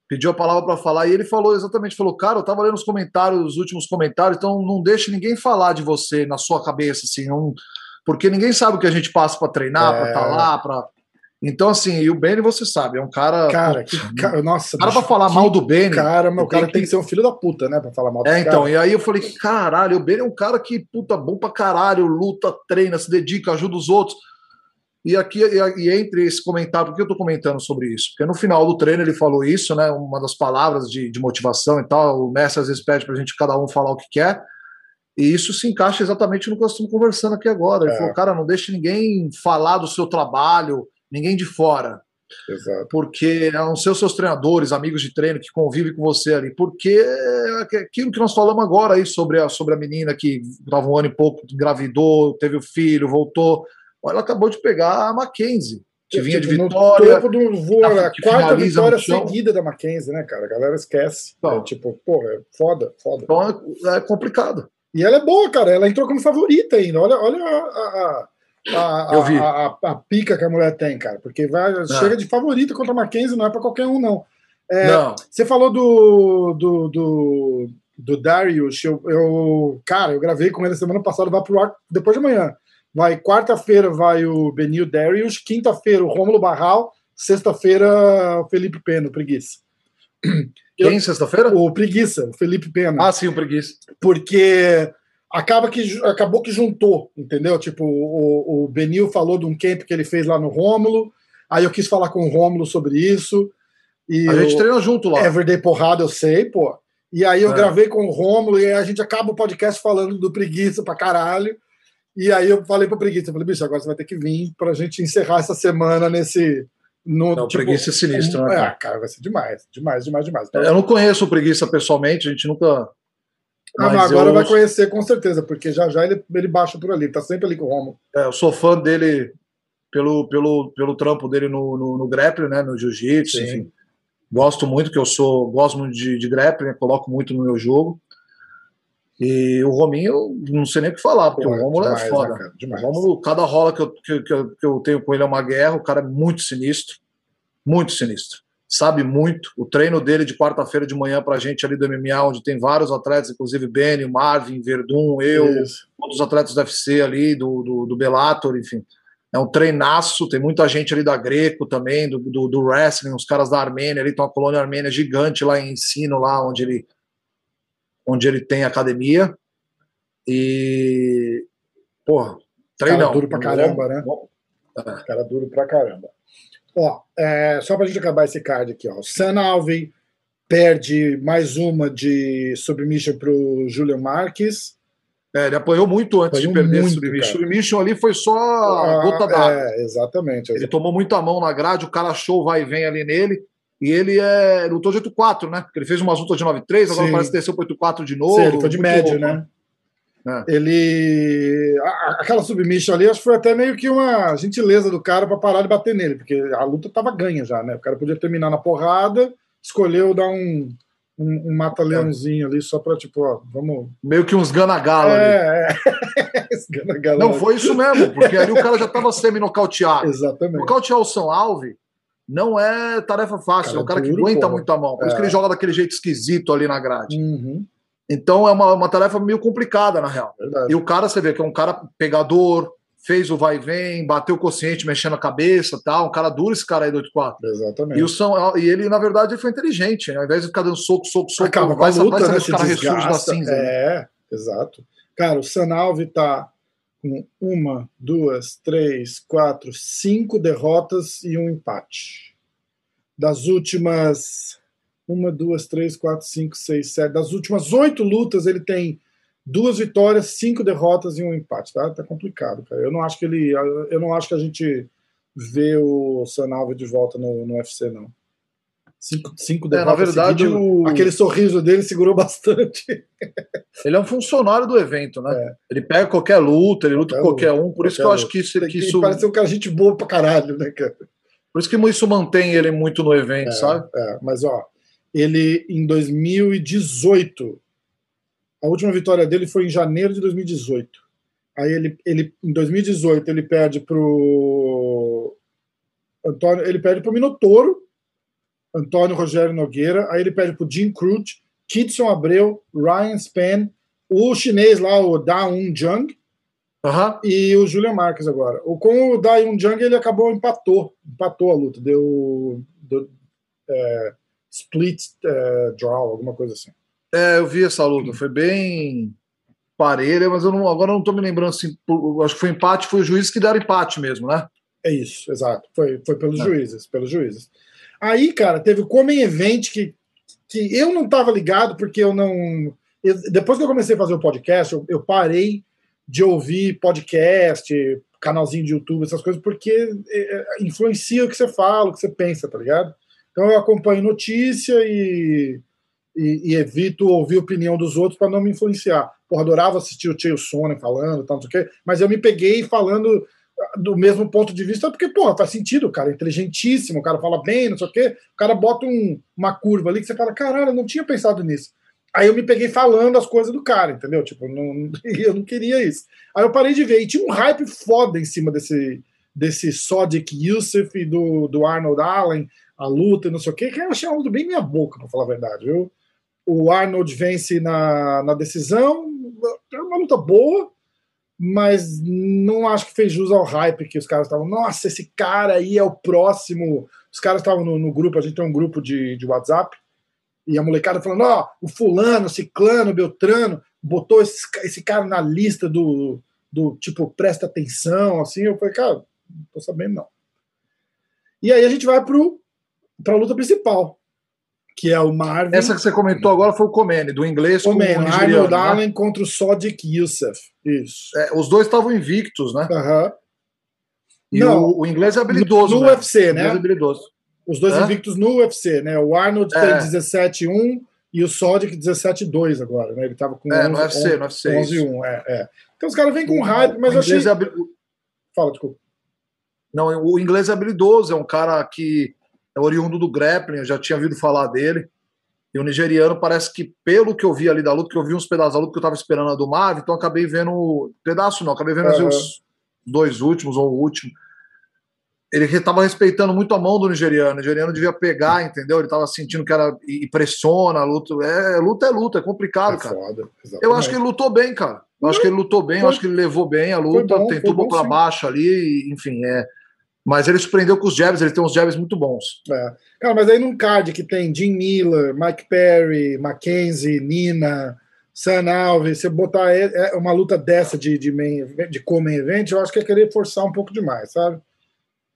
Pediu a palavra para falar e ele falou exatamente, falou, cara, eu estava lendo os comentários, os últimos comentários, então não deixe ninguém falar de você na sua cabeça, assim, não, porque ninguém sabe o que a gente passa para treinar, é... para estar tá lá, para então, assim, e o Benny, você sabe, é um cara. Cara, que cara, nossa. Cara, pra falar mal do Benny. Cara, meu, o cara tem que... ser um filho da puta, né? Pra falar mal do É, então, cara. e aí eu falei, caralho, o Benny é um cara que, puta, bom pra caralho, luta, treina, se dedica, ajuda os outros. E aqui, e, entre esse comentário, por que eu tô comentando sobre isso? Porque no final do treino ele falou isso, né? Uma das palavras de, de motivação e tal. O mestre às vezes pede pra gente cada um falar o que quer. E isso se encaixa exatamente no que nós estamos conversando aqui agora. Ele é. falou, cara, não deixe ninguém falar do seu trabalho ninguém de fora. Exato. Porque não ser os seus treinadores, amigos de treino que convivem com você ali. Porque é aquilo que nós falamos agora aí sobre a, sobre a menina que estava um ano e pouco, engravidou, teve o filho, voltou. Ela acabou de pegar a Mackenzie, que vinha de vitória. No topo do voo, a quarta vitória seguida da Mackenzie, né, cara? A galera esquece. Então, é, tipo, porra, é foda, foda. Então é, é, complicado. E ela é boa, cara. Ela entrou como favorita ainda. Olha, olha a, a a. A, pica que a mulher tem, cara. Porque vai, ah. chega de favorito contra a Mackenzie, não é para qualquer um, não. É, não. Você falou do, do, do, do Darius, eu, eu, cara, eu gravei com ele semana passada, vai pro ar depois de amanhã. Vai quarta-feira vai o Benil Darius, quinta-feira o Rômulo Barral, sexta-feira o Felipe Pena, o Preguiça. Quem, sexta-feira? O Preguiça, o Felipe Pena. Ah, sim, o Preguiça. Porque acaba que acabou que juntou, entendeu? Tipo, o, o Benil falou de um camp que ele fez lá no Rômulo, aí eu quis falar com o Rômulo sobre isso. E a gente treina junto lá. Everyday Porrada, eu sei, pô. E aí eu é. gravei com o Rômulo e a gente acaba o podcast falando do preguiça pra caralho. E aí eu falei pro preguiça, eu falei, bicho, agora você vai ter que vir pra gente encerrar essa semana nesse. No, não, tipo, preguiça é sinistro, né? É, cara, vai ser demais, demais, demais, demais. Eu não conheço o preguiça pessoalmente, a gente nunca ah, mas agora eu... vai conhecer com certeza, porque já já ele, ele baixa por ali, tá sempre ali com o Romo. É, eu sou fã dele pelo, pelo, pelo trampo dele no, no, no grappling, né, no jiu-jitsu, enfim. Gosto muito, que eu sou, gosto muito de, de grappling, né, coloco muito no meu jogo. E o Rominho, não sei nem o que falar, porque Pô, o Romulo é foda. Né, o Romulo, cada rola que eu, que, que, eu, que eu tenho com ele é uma guerra, o cara é muito sinistro, muito sinistro sabe muito. O treino dele de quarta-feira de manhã para a gente ali do MMA, onde tem vários atletas, inclusive Benny, Marvin, Verdun, eu, Isso. todos os atletas do UFC ali, do, do, do Bellator, enfim. É um treinaço, tem muita gente ali da Greco também, do, do, do wrestling, os caras da Armênia, ali tem uma colônia armênia gigante lá em ensino, lá onde ele, onde ele tem academia. E, porra, treinão. Cara duro pra caramba, né? É. Cara duro pra caramba. Ó, é, só para a gente acabar esse card aqui, ó. San Alvin perde mais uma de submission para o Julian Marques. É, ele apanhou muito antes apanhou de perder muito, submission. Submission ali foi só a gota d'água. É, exatamente. Ele tomou muita mão na grade, o cara achou vai e vem ali nele. E ele é, lutou de 8-4, né? Porque ele fez umas lutas de 9-3, agora Sim. parece que desceu para 8-4 de novo. Sim, ele foi de médio, né? É. Ele. aquela submission ali, acho que foi até meio que uma gentileza do cara para parar de bater nele, porque a luta tava ganha já, né? O cara podia terminar na porrada, escolheu dar um, um, um mata-leãozinho ali só para tipo, ó, vamos. Meio que uns gana-gala é, ali. É. Não, foi isso mesmo, porque ali o cara já tava semi-nocauteado. Exatamente. Nocautear o São Alve não é tarefa fácil, cara, é um cara que aguenta porra. muito a mão. Por é. isso que ele joga daquele jeito esquisito ali na grade. Uhum. Então é uma, uma tarefa meio complicada, na real. Verdade. E o cara, você vê que é um cara pegador, fez o vai e vem, bateu o consciente, mexendo a cabeça tal. Um cara duro esse cara aí do 8-4. Exatamente. E, o São, e ele, na verdade, ele foi inteligente. Né? Ao invés de ficar dando soco, soco, soco, Acaba vai, luta, vai né? cinza. Né? É, né? exato. Cara, o Sanalvi tá com uma, duas, três, quatro, cinco derrotas e um empate. Das últimas uma, duas, três, quatro, cinco, seis, sete. Das últimas oito lutas, ele tem duas vitórias, cinco derrotas e um empate. Tá, tá complicado, cara. Eu não acho que ele. Eu não acho que a gente vê o Sanalva de volta no, no UFC, não. Cinco, cinco É, na verdade, o- aquele sorriso dele segurou bastante. Ele é um funcionário do evento, né? É. Ele pega qualquer luta, ele luta com Qualquer qualquer um. Por isso que eu qualquer acho que isso, que que isso, parecer um cara gente boa pra caralho, né, cara? por isso que isso mantém ele muito no evento, sabe? É, mas ó, ele em 2018, a última vitória dele foi em janeiro de 2018. Aí ele, ele em 2018 ele perde pro Antônio, ele perde pro Minotouro, Antônio Rogério Nogueira, aí ele perde pro Jim Crute, Kitson Abreu, Ryan Span, o chinês lá, o Da Un Jung, e o Julian Marques agora. O, com o Da Un Jung ele acabou empatou, empatou a luta, deu, deu é, split é, draw, alguma coisa assim. É, eu vi essa luta, foi bem parelha, mas eu não, agora eu não tô me lembrando assim. acho que foi empate, foi o juiz que deram empate mesmo, né? É isso, exato. Foi, foi pelos É. juízes, pelos juízes. Aí, cara, teve o Comem Event que, que eu não estava ligado porque eu não. eu- depois que eu comecei a fazer o podcast, eu, eu parei de ouvir podcast, canalzinho de YouTube, essas coisas, porque é, é, influencia o que você fala, o que você pensa, tá ligado? Então eu acompanho notícia e, e, e evito ouvir a opinião dos outros para não me influenciar. Porra, adorava assistir o Chael Sonnen falando, tal, não sei o quê, mas eu me peguei falando do mesmo ponto de vista, porque, porra, faz sentido, o cara é inteligentíssimo, o cara fala bem, não sei o quê, o cara bota um- uma curva ali que você fala, caralho, eu não tinha pensado nisso. Aí eu me peguei falando as coisas do cara, entendeu? Tipo, não, eu não queria isso. Aí eu parei de ver, e tinha um hype foda em cima desse, desse Sodic Youssef do, do Arnold Allen, a luta e não sei o quê, que eu achei luta bem minha boca, pra falar a verdade, viu? O Arnold vence na, na decisão, é uma luta boa, mas não acho que fez jus ao hype que os caras estavam. Nossa, esse cara aí é o próximo. Os caras estavam no, no grupo, a gente tem um grupo de, de WhatsApp, e a molecada falando: Ó, o Fulano, Ciclano, Beltrano, botou esse, esse cara na lista do, do tipo, presta atenção, assim. Eu falei, cara, não tô sabendo não. E aí a gente vai pro, pra luta principal, que é o Marvin. Essa que você comentou agora foi o Comene, do inglês com o nigeriano. Arnold né? Allen contra o Sodic Youssef. Isso. É, os dois estavam invictos, né? Aham. E Não. o, o inglês é habilidoso. No né? UFC, O inglês né? é habilidoso. Os dois Hã? invictos no UFC, né? O Arnold É. tem 17-1 e o Sodic 17-2 agora, né? Ele tava com É, 11, no UFC, no UFC, 11-1, é, é. Então os caras vêm com hype, mas eu achei... é habi- Fala, desculpa. Não, o inglês é habilidoso, é um cara que é oriundo do grappling, eu já tinha ouvido falar dele. E o nigeriano parece que, pelo que eu vi ali da luta, que eu vi uns pedaços da luta que eu tava esperando a do Marvin, então acabei vendo. Pedaço não, acabei vendo Aham. os dois últimos ou o último. Ele estava respeitando muito a mão do nigeriano. O nigeriano devia pegar, entendeu? Ele estava sentindo que era. E pressiona a luta. É, luta é luta, é complicado, É cara. foda, Eu acho que ele lutou bem, cara. Eu acho que ele lutou bem, eu acho que ele levou bem a luta, bom, tentou foi bom, para sim. baixo ali, enfim, é. Mas ele surpreendeu com os jabs, ele tem uns jabs muito bons. É. Cara, mas aí num card que tem Jim Miller, Mike Perry, Mackenzie, Nina, Sam Alves, você botar é- uma luta dessa de, de, main, de co-main event, eu acho que é querer forçar um pouco demais, sabe?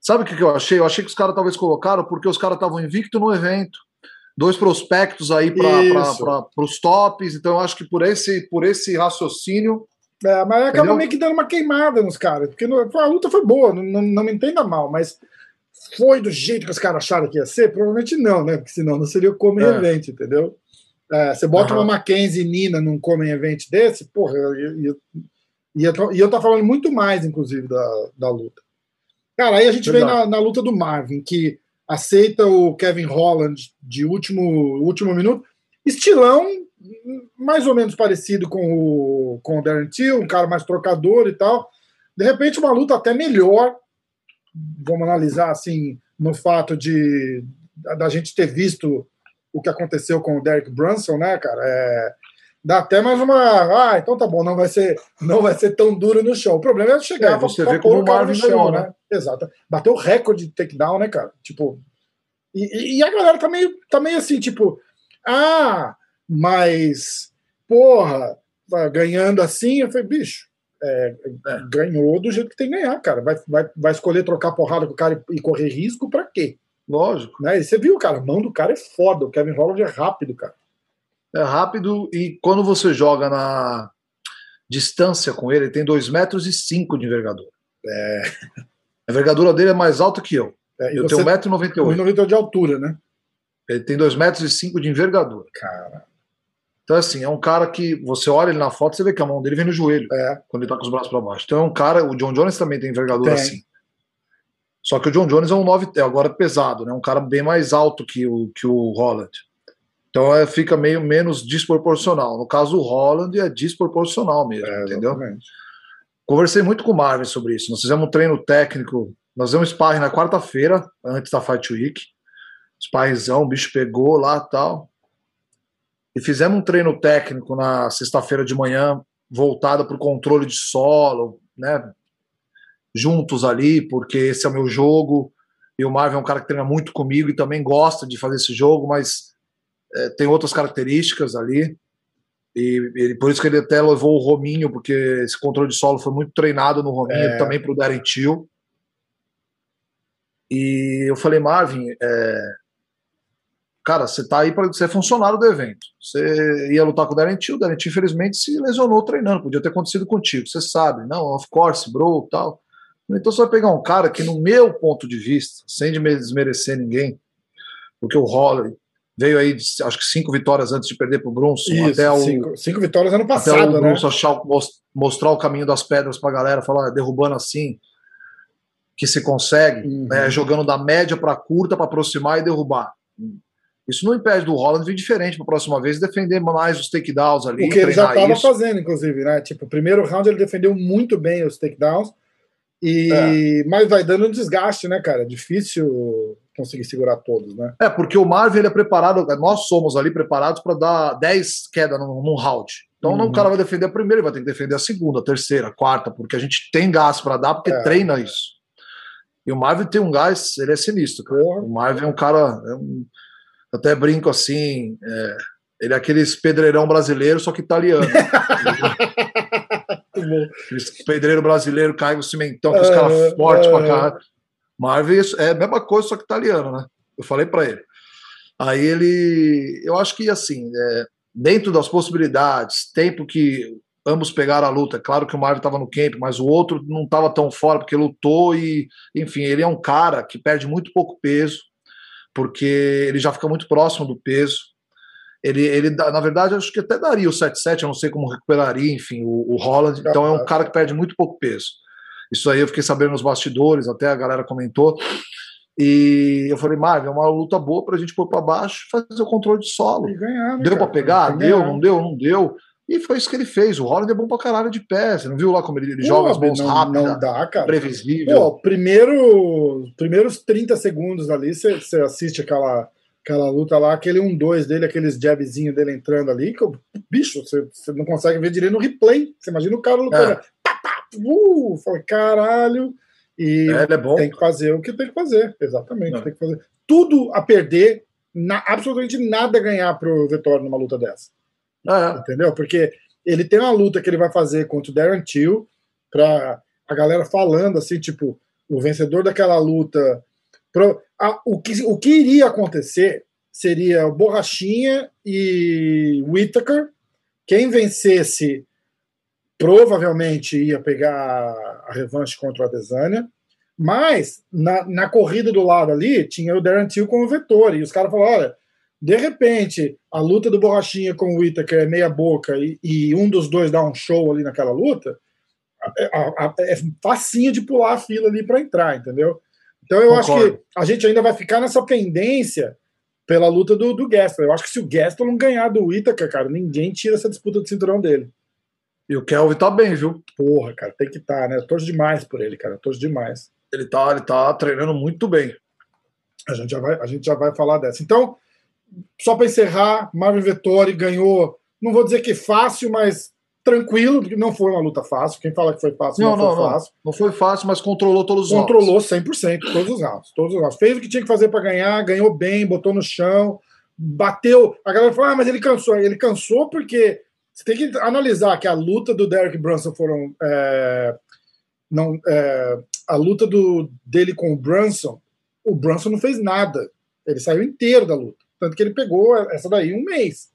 Sabe o que, que eu achei? Eu achei que os caras talvez colocaram porque os caras estavam invicto no evento. Dois prospectos aí para os tops, então eu acho que por esse, por esse raciocínio. É, mas acaba Entendeu? meio que dando uma queimada nos caras, porque no- a luta foi boa, não, não, não me entenda mal, mas foi do jeito que os caras acharam que ia ser? Provavelmente não, né? Porque senão não seria o Common É. Event, entendeu? É, você bota Aham. uma Mackenzie e Nina num Common Event desse, porra, eu ia, ia, ia, tô- e eu tô falando muito mais, inclusive, da, da luta. Cara, aí a gente vem na, Verdade. na luta do Marvin, que aceita o Kevin Holland de último, último minuto, estilão mais ou menos parecido com o, com o Darren Till, um cara mais trocador e tal. De repente, uma luta até melhor. Vamos analisar assim, no fato de da gente ter visto o que aconteceu com o Derek Brunson, né, cara? É, dá até mais uma. Ah, então tá bom, não vai ser, não vai ser tão duro no chão. O problema é chegar É, você pra vê pôr o cara no chão, né? né? Exato. Bateu o recorde de takedown, né, cara? Tipo. E, e a galera tá meio, tá meio assim, tipo, ah, mas, porra, vai ganhando assim, eu falei, bicho, é, É. ganhou do jeito que tem que ganhar, cara. Vai, vai, vai escolher trocar porrada com o cara e, e correr risco pra quê? Lógico. Né? E você viu, cara, a mão do cara é foda. O Kevin Holland é rápido, cara. É rápido e quando você joga na distância com ele, ele tem 2 metros e 5 de envergadura. É, A envergadura dele é mais alta que eu. é, Eu tenho 1,98m. 1,98 de altura, né? Ele tem 2 metros e 5 de envergadura. Cara. Então, assim, é um cara que você olha ele na foto, você vê que a mão dele vem no joelho, É. quando ele tá com os braços para baixo. Então é um cara, o John Jones também tem envergadura Tem. assim. Só que o John Jones é um 9, é agora pesado, né? Um cara bem mais alto que o, que o Holland. Então é, fica meio menos desproporcional. No caso do Holland é desproporcional mesmo, É, entendeu? exatamente. Conversei muito com o Marvin sobre isso. Nós fizemos um treino técnico, nós fizemos um sparring na quarta-feira, antes da Fight Week. Sparringzão, o bicho pegou lá e tal. E fizemos um treino técnico na sexta-feira de manhã, voltado para o controle de solo, né? Juntos ali, porque esse é o meu jogo. E o Marvin é um cara que treina muito comigo e também gosta de fazer esse jogo, mas é, tem outras características ali. E, e por isso que ele até levou o Rominho, porque esse controle de solo foi muito treinado no Rominho, É. também para o Darren Till. E eu falei, Marvin, é, cara, você tá aí para você é funcionário do evento. Você ia lutar com o Darren Till, o Darren Till infelizmente se lesionou treinando, podia ter acontecido contigo, você sabe, não, of course, bro, tal. Então você vai pegar um cara que, no meu ponto de vista, sem desmerecer ninguém, porque o Holloway veio aí, acho que cinco vitórias antes de perder para o Brunson, Isso, até o, cinco, cinco vitórias ano até passado, o né? Brunson achar, o- mos- mostrar o caminho das pedras para a galera, falar, "Ah, derrubando assim, que se consegue, Uhum. né, jogando da média para curta para aproximar e derrubar. Isso não impede do Holland vir diferente para a próxima vez defender mais os takedowns ali. O que ele já estava fazendo, inclusive, né? Tipo, o primeiro round ele defendeu muito bem os takedowns, e... É. mas vai dando um desgaste, né, cara? Difícil conseguir segurar todos, né? É, porque o Marvin ele é preparado, nós somos ali preparados para dar 10 quedas num, num round. Então Uhum. o cara vai defender a primeira, ele vai ter que defender a segunda, a terceira, a quarta, porque a gente tem gás para dar, porque É. treina isso. E o Marvin tem um gás, ele é sinistro, cara. Porra. O Marvin é um cara. é um- até brinco assim. é, ele é aqueles pedreirão brasileiro, só que italiano. Aqueles pedreiro brasileiro cai no cimentão, com os É, caras fortes pra é. caralho. Marvin é a mesma coisa, só que italiano, né? Eu falei pra ele. Aí ele. Eu acho que assim, é, dentro das possibilidades, tempo que ambos pegaram a luta. É claro que o Marvin estava no camp, mas o outro não estava tão fora porque lutou e, enfim, ele é um cara que perde muito pouco peso, porque ele já fica muito próximo do peso. Ele, ele dá- na verdade, acho que até daria o 7-7, eu não sei como recuperaria, enfim, o, o Holland. Então é um cara que perde muito pouco peso. Isso aí eu fiquei sabendo nos bastidores, até a galera comentou. E eu falei, Marvin, é uma luta boa pra gente pôr pra baixo e fazer o controle de solo. E ganhar, né, Deu pra cara? pegar? Deu, não deu, não deu. E foi isso que ele fez. O Holland é bom pra caralho de pé. Você não viu lá como ele, ele Pô, joga as mãos não, rápidas, Não dá, cara. previsível. Pô, primeiro, primeiros 30 segundos ali, você você assiste aquela, aquela luta lá, aquele 1-2 dele, aqueles jabzinho dele entrando ali, que, bicho, você, você não consegue ver direito no replay. Você imagina o cara lutando. É. Pá, pá, uh, fala, caralho. E É, é bom. tem que fazer o que tem que fazer. Exatamente, É. tem que fazer. Tudo a perder, na- absolutamente nada a ganhar pro Vitória numa luta dessa É, entendeu? Porque ele tem uma luta que ele vai fazer contra o Darren Till, pra a galera falando assim, tipo, o vencedor daquela luta. pro- a- o, que, o que iria acontecer seria Borrachinha e Whittaker. Quem vencesse provavelmente ia pegar a revanche contra o Adesanya. Mas na, na corrida do lado ali tinha o Darren Till com o Vettori. E os caras falaram: olha, de repente, a luta do Borrachinha com o Whittaker é meia boca e, e um dos dois dá um show ali naquela luta, é, a- a- é facinho de pular a fila ali para entrar, entendeu? Então eu acho Concordo. que a gente ainda vai ficar nessa pendência pela luta do, do Gaston. Eu acho que se o Gaston não ganhar do Whittaker, cara, ninguém tira essa disputa de cinturão dele. E o Kelvin tá bem, viu? Porra, cara, tem que estar, né? Eu torço demais por ele, cara. Eu torço demais. Ele tá, ele tá treinando muito bem. A gente já vai, a gente já vai falar dessa. Então, só para encerrar, Marvin Vettori ganhou, não vou dizer que fácil, mas tranquilo, porque não foi uma luta fácil. Quem fala que foi fácil não, Não, não, foi não. fácil. Não foi fácil, mas controlou todos os Controlou 100%, todos os rounds, todos os rounds. Fez o que tinha que fazer para ganhar, ganhou bem, botou no chão, bateu. A galera falou: "Ah, mas ele cansou". Ele cansou porque você tem que analisar que a luta do Derek Brunson foram é, não é, a luta do dele com o Brunson, o Brunson não fez nada. Ele saiu inteiro da luta. Tanto que ele pegou essa daí um mês.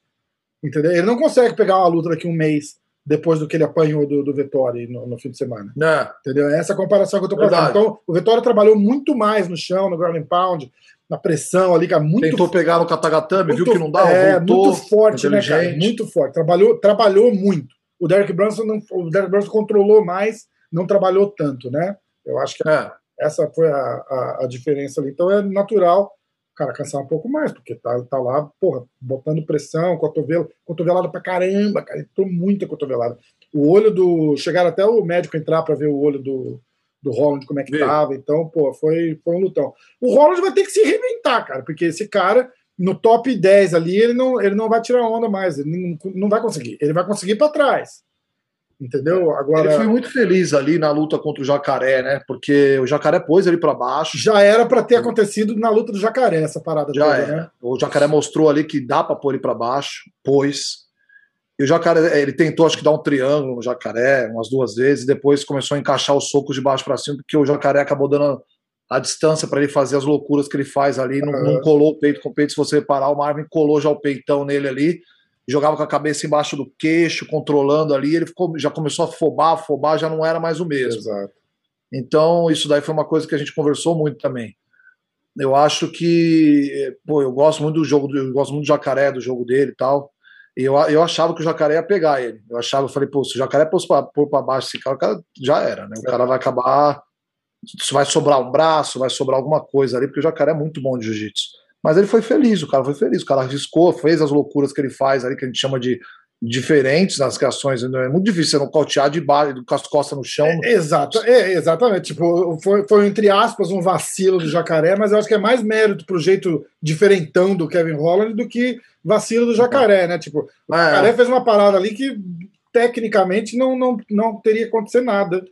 Entendeu? Ele não consegue pegar uma luta daqui um mês depois do que ele apanhou do, do Vettori no, no fim de semana. Né? Entendeu? É essa comparação que eu tô fazendo. Então, o Vitória trabalhou muito mais no chão, no ground and pound. na pressão ali, cara, muito Tentou pegar no Katagatame, viu que não dá, é, voltou, muito forte, né, cara? Muito forte. Trabalhou, trabalhou muito. O Derek Brunson não, o Derek Brunson controlou mais, não trabalhou tanto, né? Eu acho que é. essa foi a, a, a, diferença ali. Então é natural cara cansar um pouco mais, porque tá, tá lá, porra, botando pressão, cotovelo, cotovelada pra caramba, cara, entrou muita cotovelada. O olho do. Chegaram até o médico entrar para ver o olho do, do Holland, como é que Vê. tava. Então, pô, foi, foi um lutão. O Holland vai ter que se reinventar, cara, porque esse cara, no top 10 ali, ele não, ele não vai tirar onda mais. Ele não, não vai conseguir. Ele vai conseguir para trás. Entendeu? Agora. Ele foi muito feliz ali na luta contra o Jacaré, né? Porque o Jacaré pôs ele para baixo. Já era para ter acontecido na luta do Jacaré, essa parada Já toda, é. né? O Jacaré mostrou ali que dá para pôr ele para baixo, pôs. E o Jacaré, ele tentou, acho que dar um triângulo no Jacaré umas duas vezes, depois começou a encaixar os socos de baixo para cima, porque o Jacaré acabou dando a distância para ele fazer as loucuras que ele faz ali, não, não, colou o peito com o peito. Se você reparar, o Marvin colou já o peitão nele ali, jogava com a cabeça embaixo do queixo, controlando ali, ele ficou, já começou a afobar, afobar, já não era mais o mesmo. Exato. Então, isso daí foi uma coisa que a gente conversou muito também. Eu acho que, pô, eu gosto muito do jogo, eu gosto muito do Jacaré, do jogo dele e tal. E eu, eu achava que o jacaré ia pegar ele. Eu achava, eu falei, pô, se o jacaré pôr para baixo esse cara, o cara já era, né? O cara vai acabar. Vai sobrar um braço, vai sobrar alguma coisa ali, porque o jacaré é muito bom de jiu-jitsu. Mas ele foi feliz, o cara foi feliz, o cara arriscou, fez as loucuras que ele faz ali, que a gente chama de diferentes nas criações. É muito difícil você não cautear de baixo, com as costas no chão. É, exato, é, exatamente. Tipo, foi, foi, entre aspas, um vacilo do jacaré, mas eu acho que é mais mérito pro jeito diferentão do Kevin Holland do que vacilo do jacaré, né? Tipo, o é. jacaré fez uma parada ali que tecnicamente não, não, não teria acontecido nada.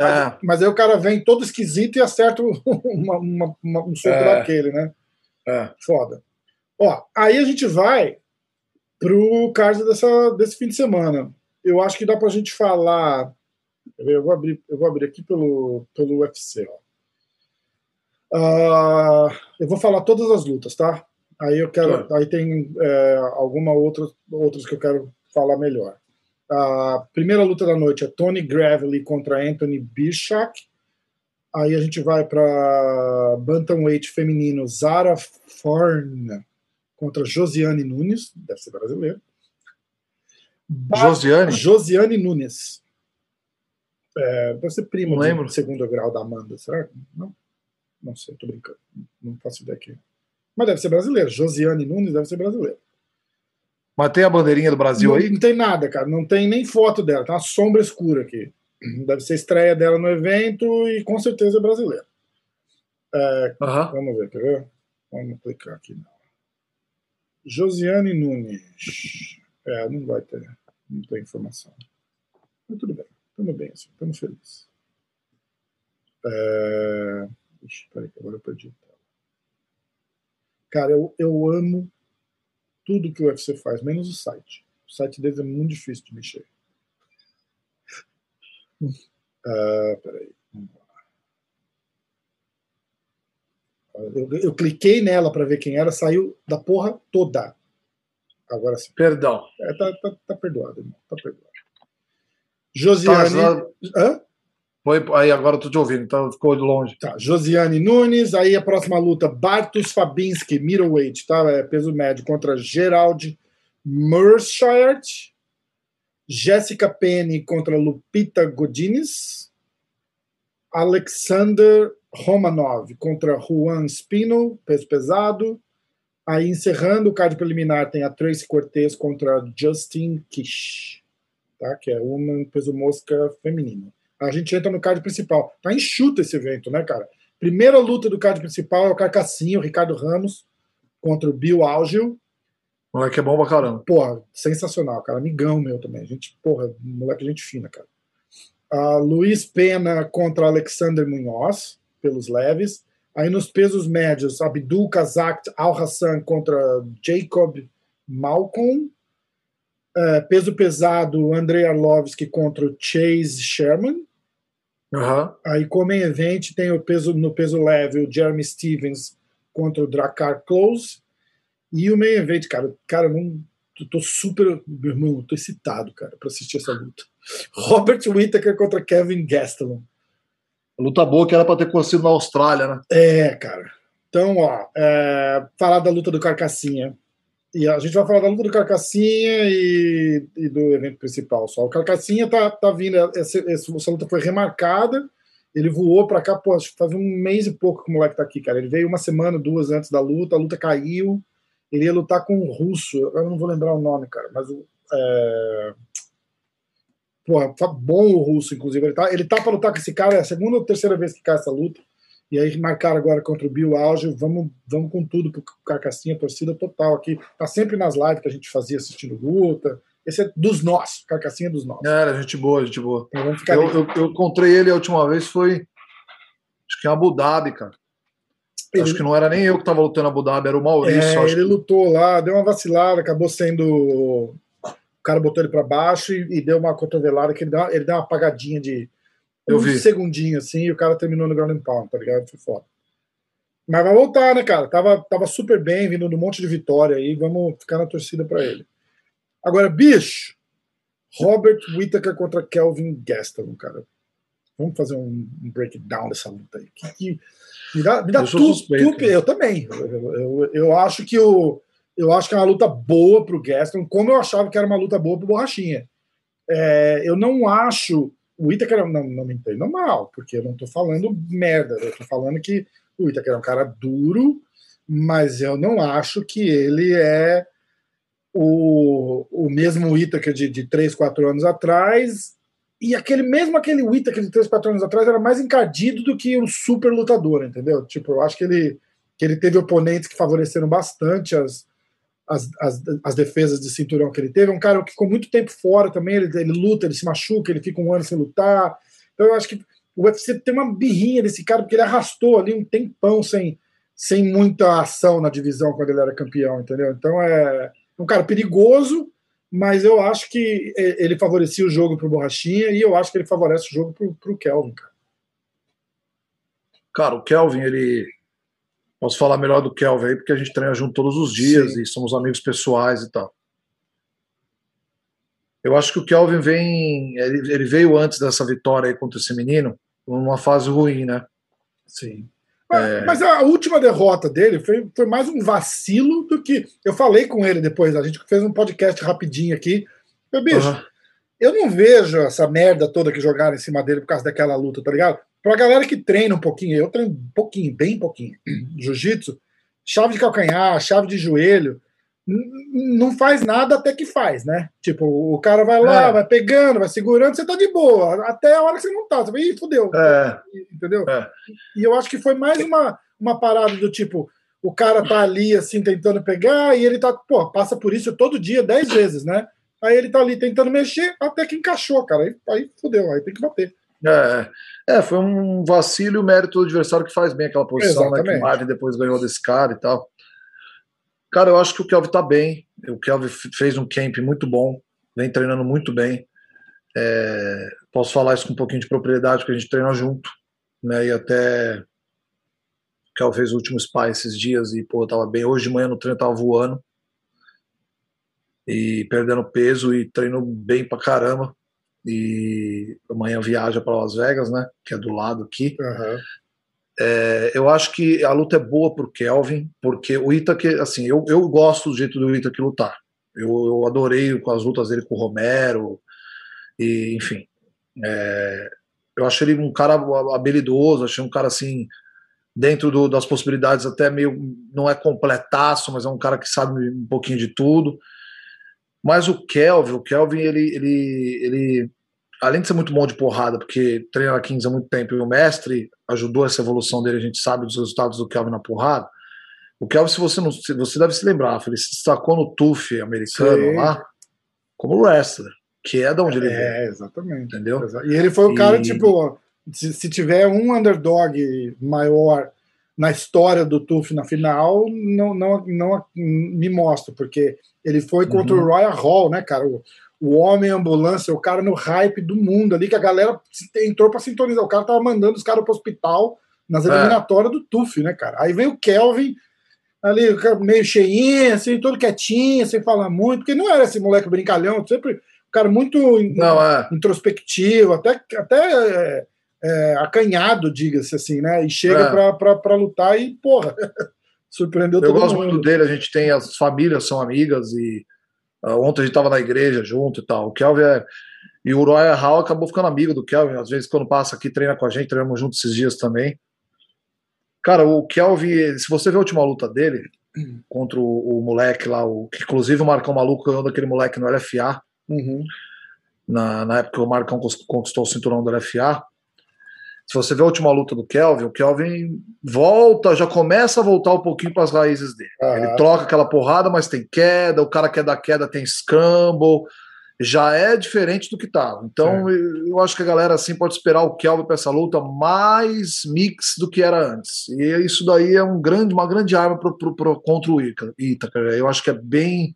Mas, é. mas aí o cara vem todo esquisito e acerta uma, uma, uma, um soco é. daquele, né? É. Foda. Ó, aí a gente vai pro card dessa, desse fim de semana. Eu acho que dá pra gente falar. Eu vou abrir, eu vou abrir aqui pelo, pelo UFC. Ó. Uh, eu vou falar todas as lutas, tá? Aí eu quero. Aí tem é, alguma outra, outras que eu quero falar melhor. A primeira luta da noite é Tony Gravely contra Anthony Bishak. Aí a gente vai para Bantamweight feminino Zara Forn contra Josiane Nunes, deve ser brasileiro. Josiane? Josiane Nunes. É, deve ser primo Não lembro. do segundo grau da Amanda, será? Não? Não sei, tô brincando. Não faço ideia aqui. Mas deve ser brasileiro. Josiane Nunes deve ser brasileiro. Mas tem a bandeirinha do Brasil não, aí? Não tem nada, cara. Não tem nem foto dela. Tem uma sombra escura aqui. Deve ser estreia dela no evento e com certeza é brasileiro. É, uhum. Vamos ver, quer ver? Vamos clicar aqui. Josiane Nunes. É, não vai ter. Não tem informação. Mas tudo bem. Estamos bem assim. Estamos felizes. É... Ixi, peraí, agora eu perdi. Cara, eu, eu amo tudo que o UFC faz, menos o site. O site deles é muito difícil de mexer. Uh, peraí. Eu, eu cliquei nela para ver quem era, saiu da porra toda. Agora sim. Perdão. É, tá, tá, tá, perdoado, irmão. Tá perdoado. Josiane. Tá, Hã? Foi, aí agora eu tô te ouvindo, então ficou de longe. Tá, Josiane Nunes, aí a próxima luta, Bartos Fabinski, middleweight, tá? É peso médio contra Gerald Mershire. Jessica Penny contra Lupita Godinez. Alexander Romanov contra Juan Spino, peso pesado. Aí encerrando o card preliminar tem a Tracy Cortez contra Justin Kish, tá? Que é uma peso mosca feminino a gente entra no card principal. Tá enxuto esse evento, né, cara? Primeira luta do card principal é o Carcassinho, Ricardo Ramos, contra o Bill Algil. Moleque é bom pra caramba. Porra, sensacional, cara. Amigão meu também. Gente, porra, moleque gente fina, cara. Uh, Luiz Pena contra Alexander Munhoz, pelos leves. Aí nos pesos médios, Abdul Kazak Al-Hassan contra Jacob Malcolm. Uh, peso pesado, Andrei Arlovski contra Chase Sherman. Uhum. Aí, como em evento, tem o peso, no peso leve o Jeremy Stevens contra o Dracar Close. E o main event, cara, cara, não, tô super, meu irmão, tô excitado, cara, para assistir essa luta. Robert Whittaker contra Kevin Gastelum. Luta boa que era para ter acontecido na Austrália, né? É, cara. Então, ó, é, falar da luta do Carcassinha. E a gente vai falar da luta do Carcassinha e, e do evento principal só. O Carcassinha tá, tá vindo, essa, essa luta foi remarcada, ele voou para cá, pô, faz um mês e pouco que o moleque tá aqui, cara. Ele veio uma semana, duas antes da luta, a luta caiu. Ele ia lutar com um russo, eu não vou lembrar o nome, cara, mas. É... Pô, tá bom o russo, inclusive. Ele tá, ele tá pra lutar com esse cara, é a segunda ou terceira vez que cai essa luta. E aí marcaram agora contra o Bill Auge, vamos, vamos com tudo pro Carcassinha, torcida total aqui. Tá sempre nas lives que a gente fazia assistindo luta. Esse é dos nossos, Carcassinha é dos nossos. Era, gente boa, gente boa. Então eu, eu, eu, encontrei ele a última vez, foi acho que em Abu Dhabi, cara. Ele... Acho que não era nem eu que estava lutando em Abu Dhabi, era o Maurício. É, ele que... lutou lá, deu uma vacilada, acabou sendo. O cara botou ele para baixo e, e, deu uma cotovelada que ele deu, ele deu uma apagadinha de eu um vi. segundinho assim, e o cara terminou no ground and pound, tá ligado? Foi foda. Mas vai voltar, né, cara? Tava, tava super bem, vindo de um monte de vitória aí, vamos ficar na torcida para ele. Agora, bicho, Robert Whittaker contra Kelvin Gastelum, cara. Vamos fazer um, um breakdown dessa luta aí. Que, que, me dá, me dá eu tu, tu, eu também. Eu, eu, eu, acho que o, eu acho que é uma luta boa pro Gastelum, como eu achava que era uma luta boa pro Borrachinha. É, eu não acho o Itaker não, não me entendo mal, porque eu não estou falando merda, eu estou falando que o Itaker é um cara duro, mas eu não acho que ele é o, o mesmo Itaker de, de 3, 4 anos atrás, e aquele mesmo aquele Whittaker de 3, 4 anos atrás era mais encardido do que um super lutador, entendeu? Tipo, eu acho que ele, que ele teve oponentes que favoreceram bastante as, as, as, as, defesas de cinturão que ele teve. É um cara que ficou muito tempo fora também, ele, ele luta, ele se machuca, ele fica um ano sem lutar. Então eu acho que o UFC tem uma birrinha desse cara, porque ele arrastou ali um tempão sem, sem muita ação na divisão quando ele era campeão, entendeu? Então é um cara perigoso, mas eu acho que ele favorecia o jogo pro Borrachinha e eu acho que ele favorece o jogo pro, pro Kelvin, cara. Cara, o Kelvin, ele Posso falar melhor do Kelvin aí, porque a gente treina junto todos os dias Sim. e somos amigos pessoais e tal. Eu acho que o Kelvin vem. Ele, ele veio antes dessa vitória aí contra esse menino, numa fase ruim, né? Sim. É... Mas a última derrota dele foi, foi mais um vacilo do que. Eu falei com ele depois, a gente fez um podcast rapidinho aqui. Meu bicho, uhum. eu não vejo essa merda toda que jogaram em cima dele por causa daquela luta, tá ligado? Pra galera que treina um pouquinho, eu treino um pouquinho, bem pouquinho, jiu-jitsu, chave de calcanhar, chave de joelho, não faz nada até que faz, né? Tipo, o cara vai lá, é. vai pegando, vai segurando, você tá de boa, até a hora que você não tá, você vai, ih, fudeu. É. Entendeu? É. E eu acho que foi mais uma, uma parada do tipo, o cara tá ali, assim, tentando pegar, e ele tá, pô, passa por isso todo dia, dez vezes, né? Aí ele tá ali tentando mexer, até que encaixou, cara. Aí, aí fudeu, aí tem que bater. É, é, foi um vacilo e o mérito do adversário que faz bem aquela posição, né? Que o Marvin depois ganhou desse cara e tal. Cara, eu acho que o Kelvin tá bem. O Kelvin fez um camp muito bom, vem treinando muito bem. É, posso falar isso com um pouquinho de propriedade, porque a gente treina junto, né? E até o Kelvin fez o último spa esses dias e, pô, tava bem. Hoje de manhã no treino tava voando e perdendo peso e treino bem pra caramba e amanhã viaja para Las Vegas, né? Que é do lado aqui. Uhum. É, eu acho que a luta é boa pro Kelvin, porque o Itaque, assim, eu, eu gosto do jeito do Itaque lutar. Eu, eu adorei com as lutas dele com o Romero, e enfim. É, eu acho ele um cara habilidoso, achei um cara assim, dentro do, das possibilidades, até meio. não é completaço, mas é um cara que sabe um pouquinho de tudo. Mas o Kelvin, o Kelvin, ele, ele, ele, além de ser muito bom de porrada, porque treina na Kings há muito tempo e o mestre ajudou essa evolução dele, a gente sabe dos resultados do Kelvin na porrada. O Kelvin, se você não. Você deve se lembrar, ele se destacou no TUF americano Sim. lá como wrestler, que é da onde ele veio. É, exatamente. Entendeu? E ele foi o cara, tipo, se, se tiver um underdog maior na história do TUF na final, não, não, não me mostra, porque ele foi contra uhum. o Royal Hall, né, cara? O, o homem ambulância, o cara no hype do mundo ali, que a galera entrou para sintonizar. O cara tava mandando os caras pro hospital nas é. eliminatórias é. do TUF, né, cara? Aí veio o Kelvin, ali, meio cheinho, assim, todo quietinho, sem falar muito, porque não era esse moleque brincalhão, sempre um cara muito não, é. introspectivo, até, até é, é, acanhado, diga-se assim, né? E chega é. para lutar e, porra, surpreendeu Eu todo gosto mundo. muito dele, a gente tem, as famílias são amigas e ontem a gente tava na igreja junto e tal. O Kelvin é. E o Uriah Hall acabou ficando amigo do Kelvin, às vezes quando passa aqui, treina com a gente, treinamos juntos esses dias também. Cara, o Kelvin, se você ver a última luta dele, contra o, o moleque lá, o, que inclusive o Marcão Maluco ganhou daquele moleque no LFA, Uhum. na, na época que o Marcão conquistou o cinturão do LFA. Se você vê a última luta do Kelvin, o Kelvin volta, já começa a voltar um pouquinho para as raízes dele. Aham. Ele troca aquela porrada, mas tem queda, o cara quer dar queda tem scramble, já é diferente do que tava. Então eu, eu acho que a galera assim pode esperar o Kelvin para essa luta mais mix do que era antes. E isso daí é um grande, uma grande arma pro, pro, pro- contra o Ítaca. Eu acho que é bem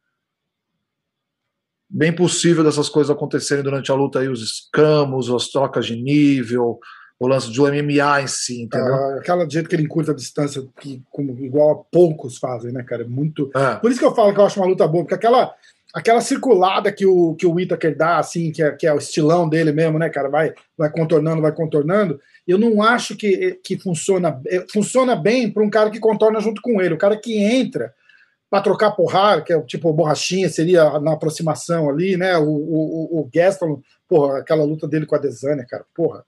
bem possível dessas coisas acontecerem durante a luta aí, os escamos, as trocas de nível, o lance do MMA em si, entendeu? Ah, aquela jeito que ele encurta a distância, que, como, igual a poucos fazem, né, cara? É muito. É. Por isso que eu falo que eu acho uma luta boa, porque aquela, aquela circulada que o, que o Whittaker dá, assim, que é, que é o estilão dele mesmo, né, cara? Vai, vai contornando, vai contornando. Eu não acho que, que funciona, eh, funciona bem para um cara que contorna junto com ele. O cara que entra para trocar porrada, que é tipo borrachinha, seria na aproximação ali, né? O, o, o- o Gaston, porra, aquela luta dele com a Desânia, cara, porra.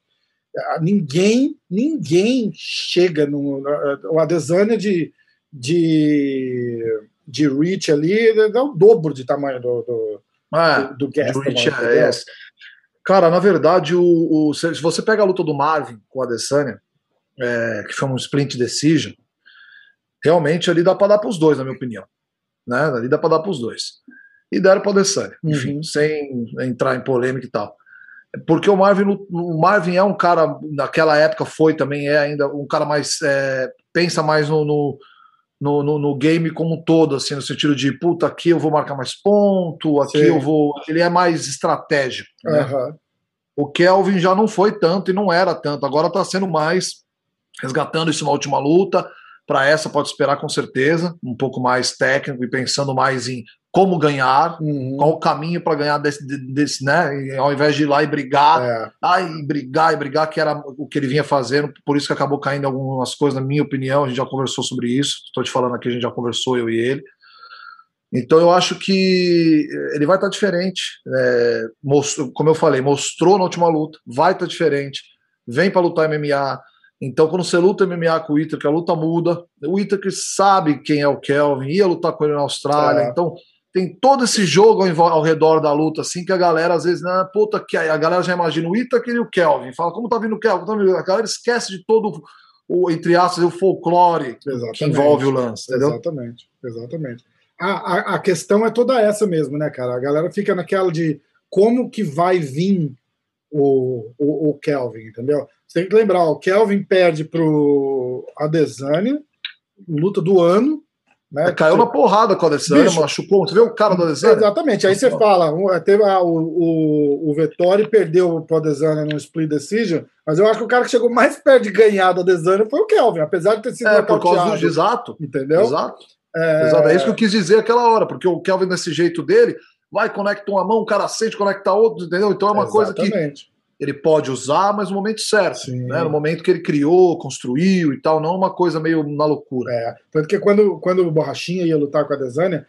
Ah, Ninguém, ninguém chega no. O Adesanya de, de, de reach ali é o dobro de tamanho do, do, É. do, do Gaston. Juiz é esse. Cara, na verdade, o, o- se você pega a luta do Marvin com a Adesanya, é, que foi um sprint decision, realmente ali dá para dar para os dois, na minha opinião. Né? Ali dá para dar para os dois. E deram para Adesanya, enfim, Uhum. sem entrar em polêmica e tal. Porque o Marvin, o Marvin é um cara, naquela época foi também, é ainda um cara mais. é, pensa mais no, no, no, no- game como um todo, assim, no sentido de, puta, aqui eu vou marcar mais ponto, aqui Sim. eu vou. Ele é mais estratégico. Né? Aham. O Kelvin já não foi tanto e não era tanto, agora está sendo mais resgatando isso na última luta. Para essa, pode esperar com certeza, um pouco mais técnico e pensando mais em como ganhar, Uhum. qual o caminho para ganhar desse, desse, né? Ao invés de ir lá e brigar, É. ai, e brigar e brigar, que era o que ele vinha fazendo, por isso que acabou caindo algumas coisas, na minha opinião, a gente já conversou sobre isso, estou te falando aqui, a gente já conversou, eu e ele. Então eu acho que ele vai estar diferente, é, mostrou, como eu falei, mostrou na última luta, vai estar diferente, vem para lutar MMA. Então, quando você luta MMA com o Itaker, a luta muda. O Itaker sabe quem é o Kelvin, ia lutar com ele na Austrália. É. Então, tem todo esse jogo ao, ao redor da luta, assim, que a galera às vezes, né, puta, que a galera já imagina o Itaker e o Kelvin. Fala, como tá vindo o Kelvin? Tá vindo? A galera esquece de todo o, entre aspas, o folclore Exatamente. que envolve o lance, entendeu? Exatamente, exatamente. A, a, a questão é toda essa mesmo, né, cara? A galera fica naquela de como que vai vir o, o, o Kelvin, entendeu? Você tem que lembrar, o Kelvin perde pro Adesanya, luta do ano, né? Caiu na porrada com a Adesanya, Bicho. machucou. Você viu o cara do Adesanya? Exatamente. Aí você fala, um, teve a- o, o, o Vettori perdeu pro Adesanya no split decision, mas eu acho que o cara que chegou mais perto de ganhar do Adesanya foi o Kelvin, apesar de ter sido É, por causa do exato. entendeu? Exato. Exato. É isso que eu quis dizer aquela hora, porque o Kelvin, desse jeito dele, vai, conecta uma mão, o cara sente, conecta a outra, entendeu? Então é uma coisa que Exatamente. Ele pode usar, mas no momento certo. Né? No momento que ele criou, construiu e tal, não uma coisa meio na loucura. É, tanto que quando, quando o Borrachinha ia lutar com a Desânia,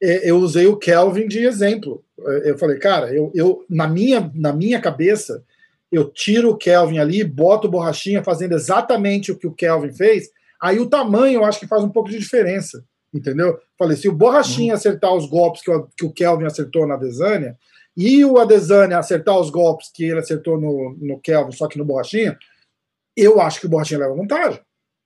é, eu usei o Kelvin de exemplo. É, Eu falei, cara, eu, eu na, minha, na minha cabeça, eu tiro o Kelvin ali, boto o Borrachinha fazendo exatamente o que o Kelvin fez, aí o tamanho eu acho que faz um pouco de diferença, entendeu? Falei, se o Borrachinha acertar os golpes que o, que o Kelvin acertou na Desânia, e o Adesanya acertar os golpes que ele acertou no, no Kelvin, só que no Borrachinha, eu acho que o Borrachinha leva vantagem.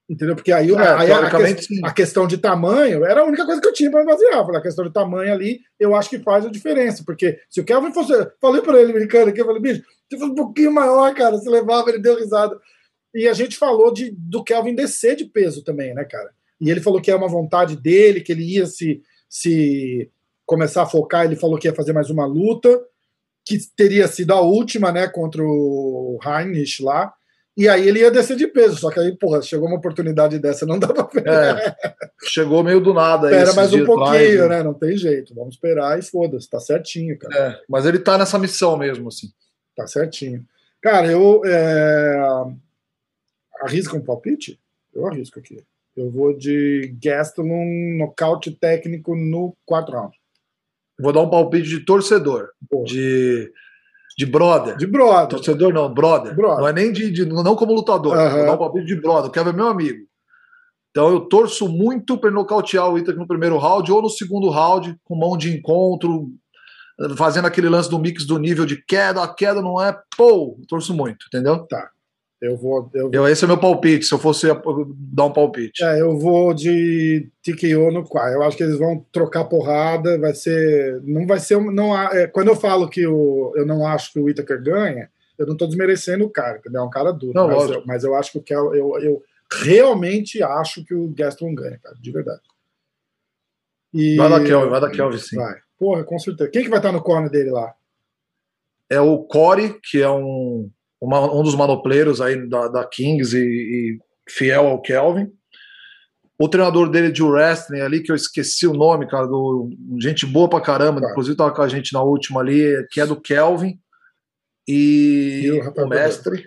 Entendeu? Porque aí, É, aí a, a questão de tamanho era a única coisa que eu tinha para basear. A questão de tamanho ali, eu acho que faz a diferença. Porque se o Kelvin fosse. Falei para ele, brincando aqui, eu falei, bicho, se fosse um pouquinho maior, cara, você levava, ele deu risada. E a gente falou de, do Kelvin descer de peso também, né, cara? E ele falou que é uma vontade dele, que ele ia se, se começar a focar, ele falou que ia fazer mais uma luta, que teria sido a última, né, contra o Heinrich lá. E aí ele ia descer de peso, só que aí, porra, chegou uma oportunidade dessa, não dá pra ver. É, chegou meio do nada. aí Espera mais um pouquinho, atrás, né? Não tem jeito. Vamos esperar e foda-se, tá certinho, cara. É, mas ele tá nessa missão mesmo, assim. Tá certinho. Cara, eu. É... Arrisca um palpite? Eu arrisco aqui. Eu vou de Gastelum nocaute técnico no 4 round. Vou dar um palpite de torcedor. Boa. De de brother. De brother. Torcedor não, brother. brother. Não é nem de, de, Não como lutador. Uhum. Vou dar um palpite de brother. O Kevin é meu amigo. Então eu torço muito para nocautear o Itaque no primeiro round ou no segundo round, com mão de encontro, fazendo aquele lance do mix do nível de queda, a queda não é, pô, torço muito, entendeu? Tá. Eu vou, eu vou. Eu, esse é meu palpite, se eu fosse dar um palpite. É, eu vou de TKO no qual. Eu acho que eles vão trocar porrada, vai ser. Não vai ser. Não, é, quando eu falo que o, eu não acho que o Whittaker ganha, eu não estou desmerecendo o cara, entendeu? É um cara duro. Não, mas, eu, mas, eu, acho que o Kel, eu, eu realmente acho que o Gaston ganha, cara, de verdade. E, vai da Kelvin, vai da Kelvin, sim. Vai. Porra, com certeza. Quem que vai estar no corner dele lá? É o Corey, que é um uma, um dos manopleiros aí da, da Kings e, e, fiel ao Kelvin. O treinador dele de wrestling ali, que eu esqueci o nome, cara, do, gente boa pra caramba, claro. inclusive tava com a gente na última ali, que é do Kelvin. E, e o, o mestre.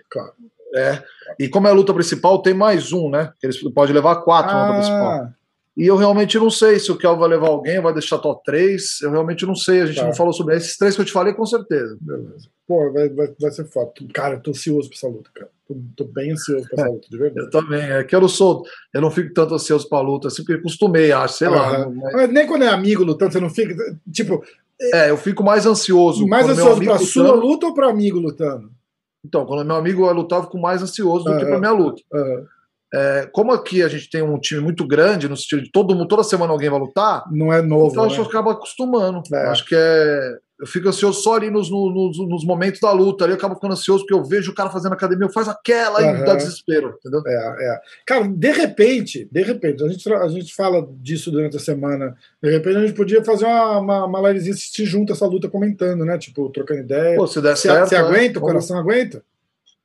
É. E como é a luta principal, tem mais um, né? Eles pode levar quatro ah, na luta ah. principal. E eu realmente não sei se o Kel vai levar alguém, vai deixar top 3. Eu realmente não sei, a gente tá. não falou sobre esses três que eu te falei, com certeza. Beleza. Pô, vai, vai, vai ser foda. Cara, eu tô ansioso pra essa luta, cara. Tô, tô bem ansioso pra essa é, luta, de verdade. Eu também. É que eu não sou. Eu não fico tanto ansioso pra luta, assim, porque acostumei, acho, sei lá. Mas... mas... nem quando é amigo lutando, você não fica. Tipo. É, eu fico mais ansioso. Mais ansioso pra lutando... sua luta ou pra amigo lutando? Então, quando meu amigo eu lutava, fico mais ansioso do que pra minha luta. Uhum. É, como aqui a gente tem um time muito grande, no sentido de todo mundo, toda semana alguém vai lutar, não é novo. Então né? que acaba acostumando. É. Acho que é. Eu fico ansioso só ali nos, nos, nos, momentos da luta. Ali eu acabo ficando ansioso porque eu vejo o cara fazendo academia, eu faz aquela uhum. e dá desespero, entendeu? É, é. Cara, de repente, de repente, a gente, a gente fala disso durante a semana. De repente a gente podia fazer uma, uma, uma livezinha assistir junto essa luta comentando, né? Tipo, trocando ideia. Pô, se der se, certo. Você aguenta? É. O coração aguenta?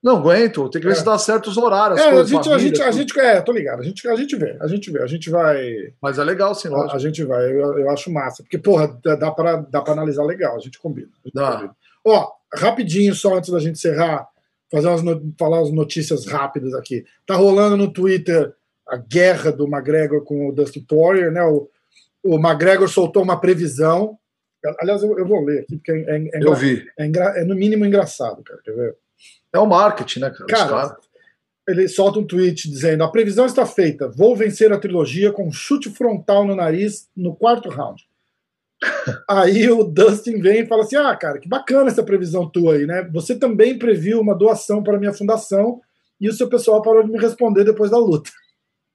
Não aguento, tem que ver é. se dá certo os horários. É, a gente, família, a gente, a gente, é, tô ligado, a gente, a gente vê, a gente vê, a gente vai. Mas é legal, sim, lógico. A, a gente vai, eu, eu, acho massa, porque, porra, dá pra, dá pra analisar legal, a gente combina. A gente dá. Combina. Ó, rapidinho, só antes da gente encerrar, fazer umas, falar as notícias rápidas aqui. Tá rolando no Twitter a guerra do McGregor com o Dusty Poirier, né? O, o McGregor soltou uma previsão. Aliás, eu, eu vou ler aqui, porque é, é, é, eu vi. É, é, no mínimo engraçado, cara. Quer ver? É o marketing, né, cara? cara ele solta um tweet dizendo: a previsão está feita, vou vencer a trilogia com um chute frontal no nariz no quarto round. aí o Dustin vem e fala assim: ah, cara, que bacana essa previsão tua aí, né? Você também previu uma doação para minha fundação e o seu pessoal parou de me responder depois da luta.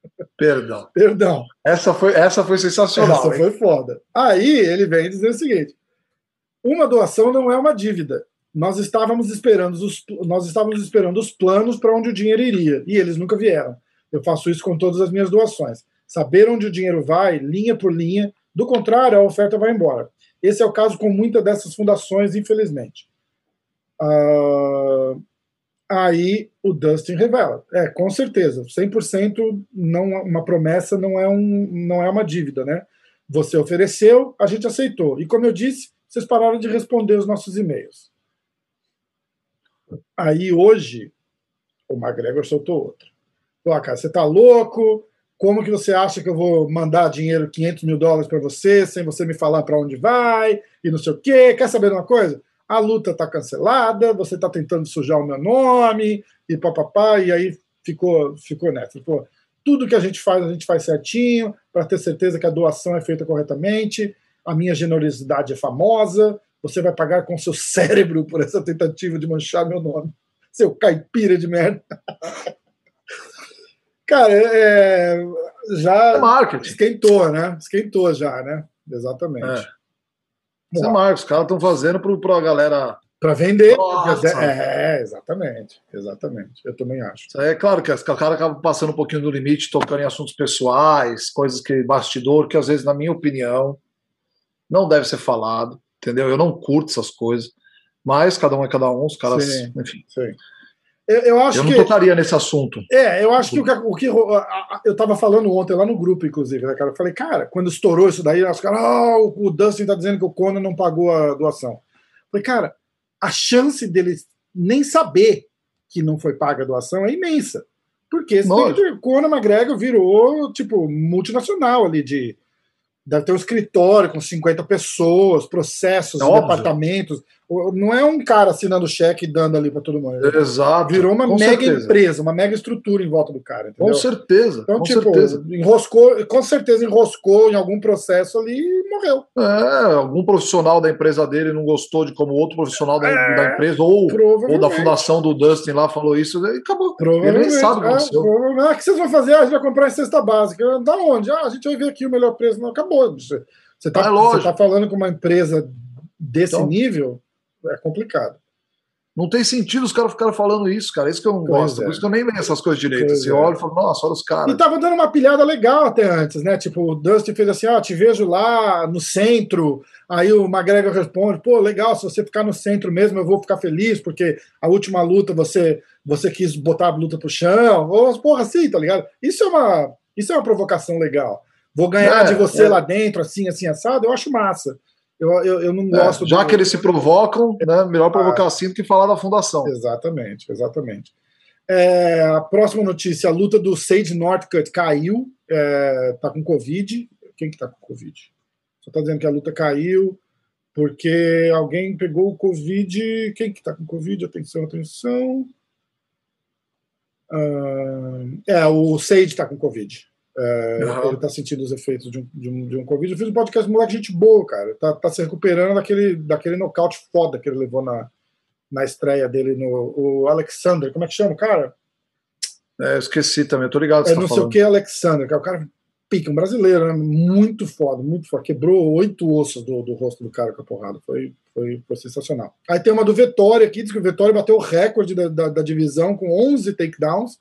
Perdão. Perdão. Essa foi, essa foi sensacional. Essa hein? foi foda. Aí ele vem dizer o seguinte: uma doação não é uma dívida nós estávamos esperando os, nós estávamos esperando os planos para onde o dinheiro iria, e eles nunca vieram. Eu faço isso com todas as minhas doações. Saber onde o dinheiro vai, linha por linha, do contrário, a oferta vai embora. Esse é o caso com muitas dessas fundações, infelizmente. Uh, aí o Dustin revela. É, com certeza, 100% não, uma promessa não é, um, não é uma dívida, né? Você ofereceu, a gente aceitou. E como eu disse, vocês pararam de responder os nossos e-mails. Aí hoje, o McGregor soltou outra. Pô, cara, você tá louco? Como que você acha que eu vou mandar dinheiro, 500 mil dólares para você, sem você me falar para onde vai e não sei o quê? Quer saber uma coisa? A luta tá cancelada, você tá tentando sujar o meu nome e papapá, e aí ficou, ficou nessa. Pô, tudo que a gente faz, a gente faz certinho, para ter certeza que a doação é feita corretamente. A minha generosidade é famosa, você vai pagar com seu cérebro por essa tentativa de manchar meu nome. Seu caipira de merda. Cara, é, já é marketing. esquentou, né? Esquentou já, né? Exatamente. É. Isso é marketing. Os caras estão fazendo para a galera. Para vender. É, exatamente. Exatamente. Eu também acho. É claro que o cara acaba passando um pouquinho do limite, tocando em assuntos pessoais, coisas que bastidor, que às vezes, na minha opinião, não deve ser falado entendeu? Eu não curto essas coisas, mas cada um é cada um, os caras, sim, enfim. Sim. Eu, eu, acho eu não que, tocaria nesse assunto. É, eu acho que o que, o que eu estava falando ontem lá no grupo, inclusive, né, cara? Eu falei, cara, quando estourou isso daí, os caras, oh, o Dustin tá dizendo que o Conan não pagou a doação. Eu falei, cara, a chance dele nem saber que não foi paga a doação é imensa. Porque esse Conor McGregor virou, tipo, multinacional ali de. Deve ter um escritório com 50 pessoas, processos, é departamentos. Não é um cara assinando cheque e dando ali para todo mundo. Exato. Virou uma mega certeza. empresa, uma mega estrutura em volta do cara. Entendeu? Com certeza. Então, com tipo, certeza. enroscou, com certeza enroscou em algum processo ali e morreu. É, algum profissional da empresa dele não gostou de como outro profissional da, é, da empresa, ou, ou da fundação do Dustin lá falou isso, e acabou. Ele nem sabe o que é, aconteceu. Ah, o que vocês vão fazer? Ah, a gente vai comprar em cesta básica. Da onde? Ah, a gente vai ver aqui o melhor preço. Não, acabou. Você está é você tá falando com uma empresa desse então, nível é complicado. Não tem sentido os caras ficarem falando isso, cara. Isso que eu não pois gosto. É. Por isso que eu nem leio essas coisas direito. Você é. olha e nossa, olha os caras. E tava dando uma pilhada legal até antes, né? Tipo, o Dustin fez assim: ó, oh, te vejo lá no centro. Aí o McGregor responde: pô, legal, se você ficar no centro mesmo, eu vou ficar feliz, porque a última luta você você quis botar a luta pro chão. Ou porra assim, tá ligado? Isso é uma, isso é uma provocação legal. Vou ganhar é, de você é. lá dentro, assim, assim, assado, eu acho massa. Eu, eu, eu não é, gosto. É, já do... que eles se provocam, né, melhor provocar assim do que falar da fundação. Exatamente, exatamente. É, a próxima notícia: a luta do Sage Northcutt caiu, é, tá com Covid. Quem que tá com Covid? Só tá dizendo que a luta caiu porque alguém pegou o Covid. Quem que tá com Covid? Atenção, atenção. Ah, é, o Sage tá com Covid. É, uhum. Ele tá sentindo os efeitos de um, de um, de um Covid. Eu fiz um podcast moleque gente boa, cara. Tá, tá se recuperando daquele, daquele nocaute foda que ele levou na, na estreia dele no o Alexander. Como é que chama, cara? É, eu esqueci também, eu tô ligado. É não tá sei o que Alexander, que é o cara pica, um brasileiro, né? Muito foda, muito foda. Quebrou oito ossos do, do rosto do cara com a porrada. Foi, foi, foi sensacional. Aí tem uma do Vettori aqui, diz que o Vettori bateu o recorde da, da, da divisão com 11 takedowns.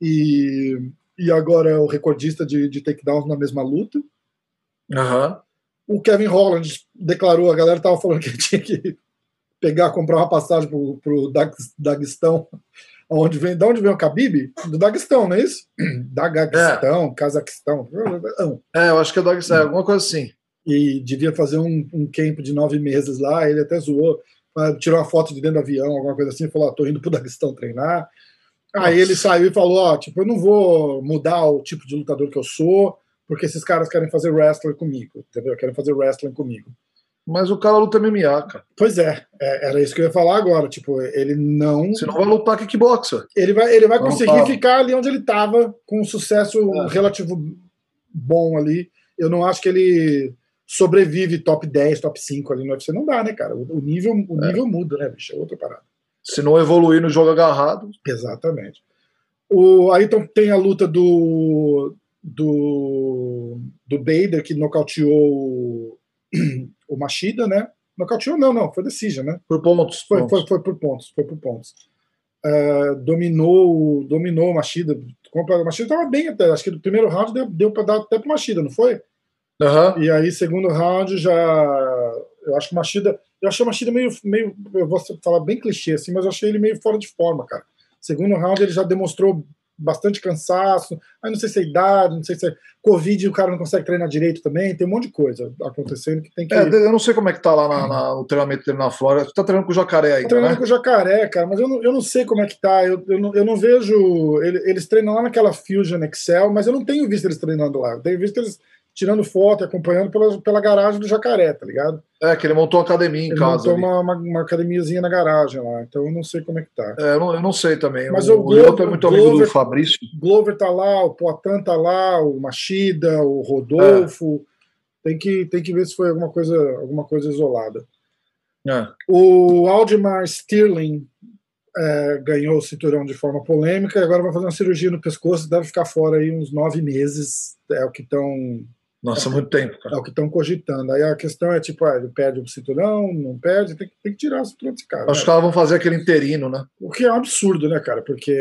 E e agora é o recordista de, de takedowns na mesma luta. Uhum. O Kevin Holland declarou, a galera tava falando que tinha que pegar, comprar uma passagem pro, pro Daguestão, onde vem, da onde vem o Khabib? Do Daguestão, não é isso? Daguestão, é. Cazaquistão. É, eu acho que é Daguestão, é alguma coisa assim. E devia fazer um, um camp de nove meses lá, ele até zoou, tirou uma foto de dentro do avião, alguma coisa assim, falou, ah, tô indo pro Daguestão treinar. Aí ele saiu e falou: Ó, tipo, eu não vou mudar o tipo de lutador que eu sou, porque esses caras querem fazer wrestling comigo, entendeu? Querem fazer wrestling comigo. Mas o cara luta MMA, cara. Pois é, é, era isso que eu ia falar agora. Tipo, ele não. Você não vai lutar kickboxer. Ele vai, ele vai conseguir ficar ali onde ele estava, com um sucesso é. relativo bom ali. Eu não acho que ele sobrevive top 10, top 5 ali no UFC. Não dá, né, cara? O, nível, o é. nível muda, né, bicho? É outra parada se não evoluir no jogo agarrado. Exatamente. O, aí então, tem a luta do, do, do Bader, que nocauteou o, Machida, né? Nocauteou, não, não, foi decision, né? Por pontos. Foi, pontos. foi, foi por pontos, foi por pontos. Uh, dominou, dominou o Machida. O Machida estava bem até, acho que no primeiro round deu, deu para dar até pro Machida, não foi? Uhum. E aí, segundo round, já. Eu acho que o Machida eu achei o Machida meio, meio. Eu vou falar bem clichê, assim, mas eu achei ele meio fora de forma, cara. Segundo round, ele já demonstrou bastante cansaço. Aí não sei se é idade, não sei se é Covid, o cara não consegue treinar direito também. Tem um monte de coisa acontecendo que tem que. É, eu não sei como é que tá lá na, na, no treinamento dele na Flórida. Tu tá treinando com o jacaré aí, tá treinando né? com o jacaré, cara, mas eu não, eu não sei como é que tá. Eu, eu, não, eu não vejo. Eles treinam lá naquela Fusion Excel, mas eu não tenho visto eles treinando lá. Eu tenho visto eles tirando foto e acompanhando pela, pela garagem do Jacaré, tá ligado? É, que ele montou uma academia em ele casa. Montou uma, uma, uma, academiazinha na garagem lá, então eu não sei como é que tá. É, eu não, eu não sei também. Mas o, o Glover, é muito Glover, amigo do Fabrício. Glover tá lá, o Poitin tá lá, o Machida, o Rodolfo. É. Tem, que, tem que ver se foi alguma coisa, alguma coisa isolada. É. O Aldemar Stirling é, ganhou o cinturão de forma polêmica e agora vai fazer uma cirurgia no pescoço, deve ficar fora aí uns nove meses, é o que estão nossa, muito tempo, cara. É o que estão cogitando. Aí a questão é tipo, ah, ele perde o cinturão, não perde, tem que, tem que tirar o cinturão desse cara. Acho né? que elas vão fazer aquele interino, né? O que é um absurdo, né, cara? Porque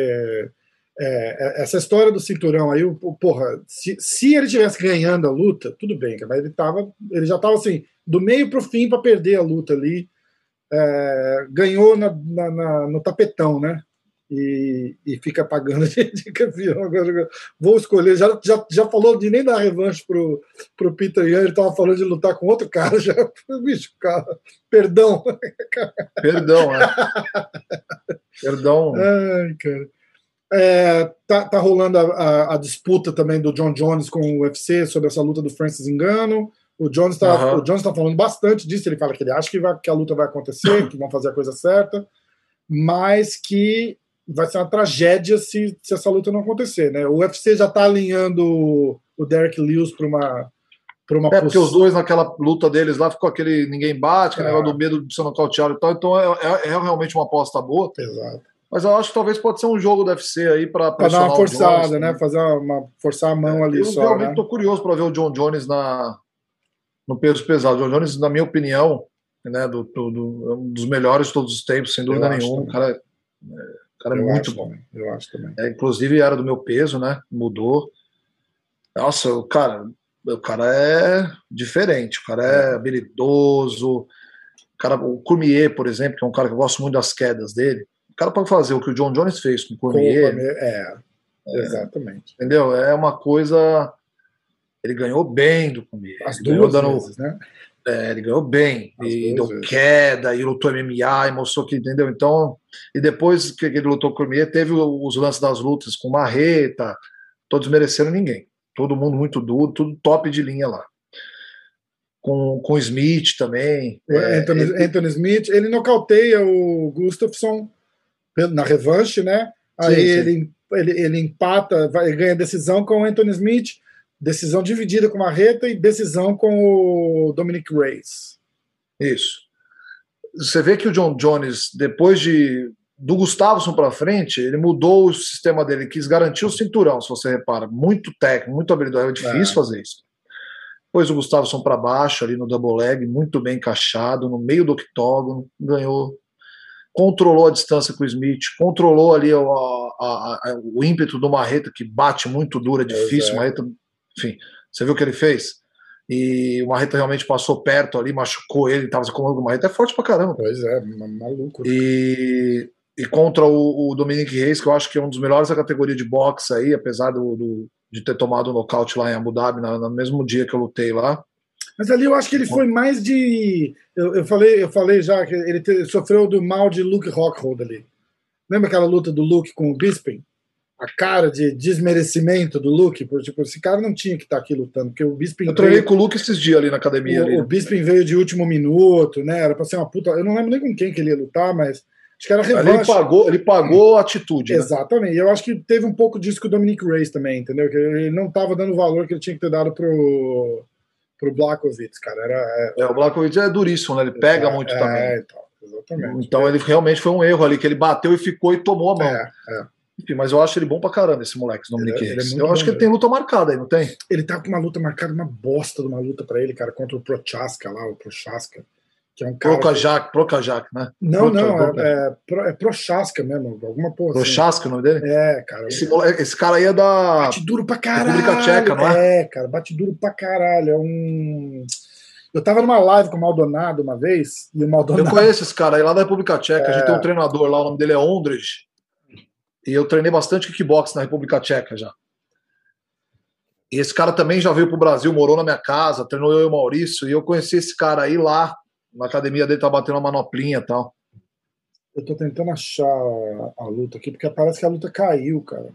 é, é, essa história do cinturão aí, porra, se, se ele tivesse ganhando a luta, tudo bem, mas ele, tava, ele já tava assim, do meio pro fim para perder a luta ali. É, ganhou na, na, na, no tapetão, né? E, e fica pagando de, de campeão. Agora, vou escolher. Já, já, já falou de nem dar revanche pro, pro Peter Yan, ele estava falando de lutar com outro cara. Já, bicho, cara, perdão. Perdão, é. perdão. Ai, cara. É, tá, tá rolando a, a, a, disputa também do John Jones com o UFC sobre essa luta do Francis Engano. O Jones está uhum. tá falando bastante disso. Ele fala que ele acha que, vai, que a luta vai acontecer, que vão fazer a coisa certa, mas que vai ser uma tragédia se, se essa luta não acontecer, né? O UFC já está alinhando o Derek Lewis para uma para uma é, porque os dois naquela luta deles lá ficou aquele ninguém bate, é. negócio do medo de ser nocauteado e tal, então é, é, é, realmente uma aposta boa. Exato. Mas eu acho que talvez pode ser um jogo do UFC aí para dar uma forçada, Jones, né? Fazer uma forçar a mão ali eu só. Eu realmente estou né? curioso para ver o John Jones na no peso pesado. O John Jones, na minha opinião, né, do, do, do um dos melhores de todos os tempos, sem dúvida nenhuma. O cara é cara é muito bom. Também, eu acho também. É, inclusive era do meu peso, né? Mudou. Nossa, o cara, o cara é diferente, o cara é, é. habilidoso. O, cara, o Cormier, por exemplo, que é um cara que eu gosto muito das quedas dele. O cara pode fazer o que o John Jones fez com o Cormier. Com o é, é, exatamente. Entendeu? É uma coisa. Ele ganhou bem do Cormier. As duas dando, vezes, né? É, ele ganhou bem, As e deu vezes. queda, e lutou MMA, e mostrou que, entendeu? Então, e depois que ele lutou com o Cormier, teve os lances das lutas com Marreta, todos mereceram ninguém. Todo mundo muito duro, tudo top de linha lá. Com, com Smith também. É, Anthony, ele... Anthony Smith, ele nocauteia o Gustafsson na revanche, né? Aí sim, sim. Ele, ele, ele empata, vai, ganha decisão com o Anthony Smith Decisão dividida com Marreta e decisão com o Dominic Reyes. Isso. Você vê que o John Jones, depois de do Gustavson para frente, ele mudou o sistema dele, quis garantir o cinturão, se você repara. Muito técnico, muito habilidoso. É difícil é. fazer isso. Depois o Gustavson para baixo, ali no double leg, muito bem encaixado, no meio do octógono, ganhou. Controlou a distância com o Smith, controlou ali o, a, a, o ímpeto do Marreta, que bate muito duro, é difícil. É. Marreta enfim, você viu o que ele fez? E o Marreta realmente passou perto ali, machucou ele, tava com o Marreta é forte pra caramba. Pois é, maluco. E, e contra o, o Dominique Reis, que eu acho que é um dos melhores da categoria de boxe aí, apesar do, do de ter tomado o um nocaute lá em Abu Dhabi, no, no, mesmo dia que eu lutei lá. Mas ali eu acho que ele foi mais de. Eu, eu falei, eu falei já que ele te, sofreu do mal de Luke Rockhold ali. Lembra aquela luta do Luke com o Bisping? A cara de desmerecimento do Luke, por tipo, esse cara não tinha que estar tá aqui lutando, porque o Bisping. Eu treinei veio, com o Luke esses dias ali na academia. O, ali, o Bisping veio de último minuto, né? Era pra ser uma puta. Eu não lembro nem com quem que ele ia lutar, mas acho que era revanche. Ele pagou, ele pagou a atitude. Né? Exatamente. Né? Eu acho que teve um pouco disso com o Dominic Reyes também, entendeu? Que ele não estava dando o valor que ele tinha que ter dado pro, pro Blakovic, cara. Era, é... é o Blakovic é duríssimo, né? Ele pega é, muito é, também. Então, exatamente. Então ele realmente foi um erro ali, que ele bateu e ficou e tomou a mão. É, é. Enfim, mas eu acho ele bom pra caramba, esse moleque, Dominique ele, ele é Eu acho que ele tem luta marcada aí, não tem? Ele tá com uma luta marcada, uma bosta de uma luta pra ele, cara, contra o Prochaska lá, o Prochaska. Que é um cara. Procajak, que... Procajak, né? Não, não, é, é, é Prochaska mesmo, alguma porra. Assim. Prochaska assim. o nome dele? É, cara. Esse, esse cara aí é da. Bate duro pra caralho. República Tcheca, não é? É, cara, bate duro pra caralho. É um. Eu tava numa live com o Maldonado uma vez, e o Maldonado. Eu conheço esse cara aí lá da República Tcheca. É... A gente tem um treinador lá, o nome dele é Ondrej. E eu treinei bastante kickbox na República Tcheca já. E esse cara também já veio para o Brasil, morou na minha casa, treinou eu e o Maurício, e eu conheci esse cara aí lá, na academia dele, tá batendo uma manoplinha e tal. Eu tô tentando achar a luta aqui, porque parece que a luta caiu, cara.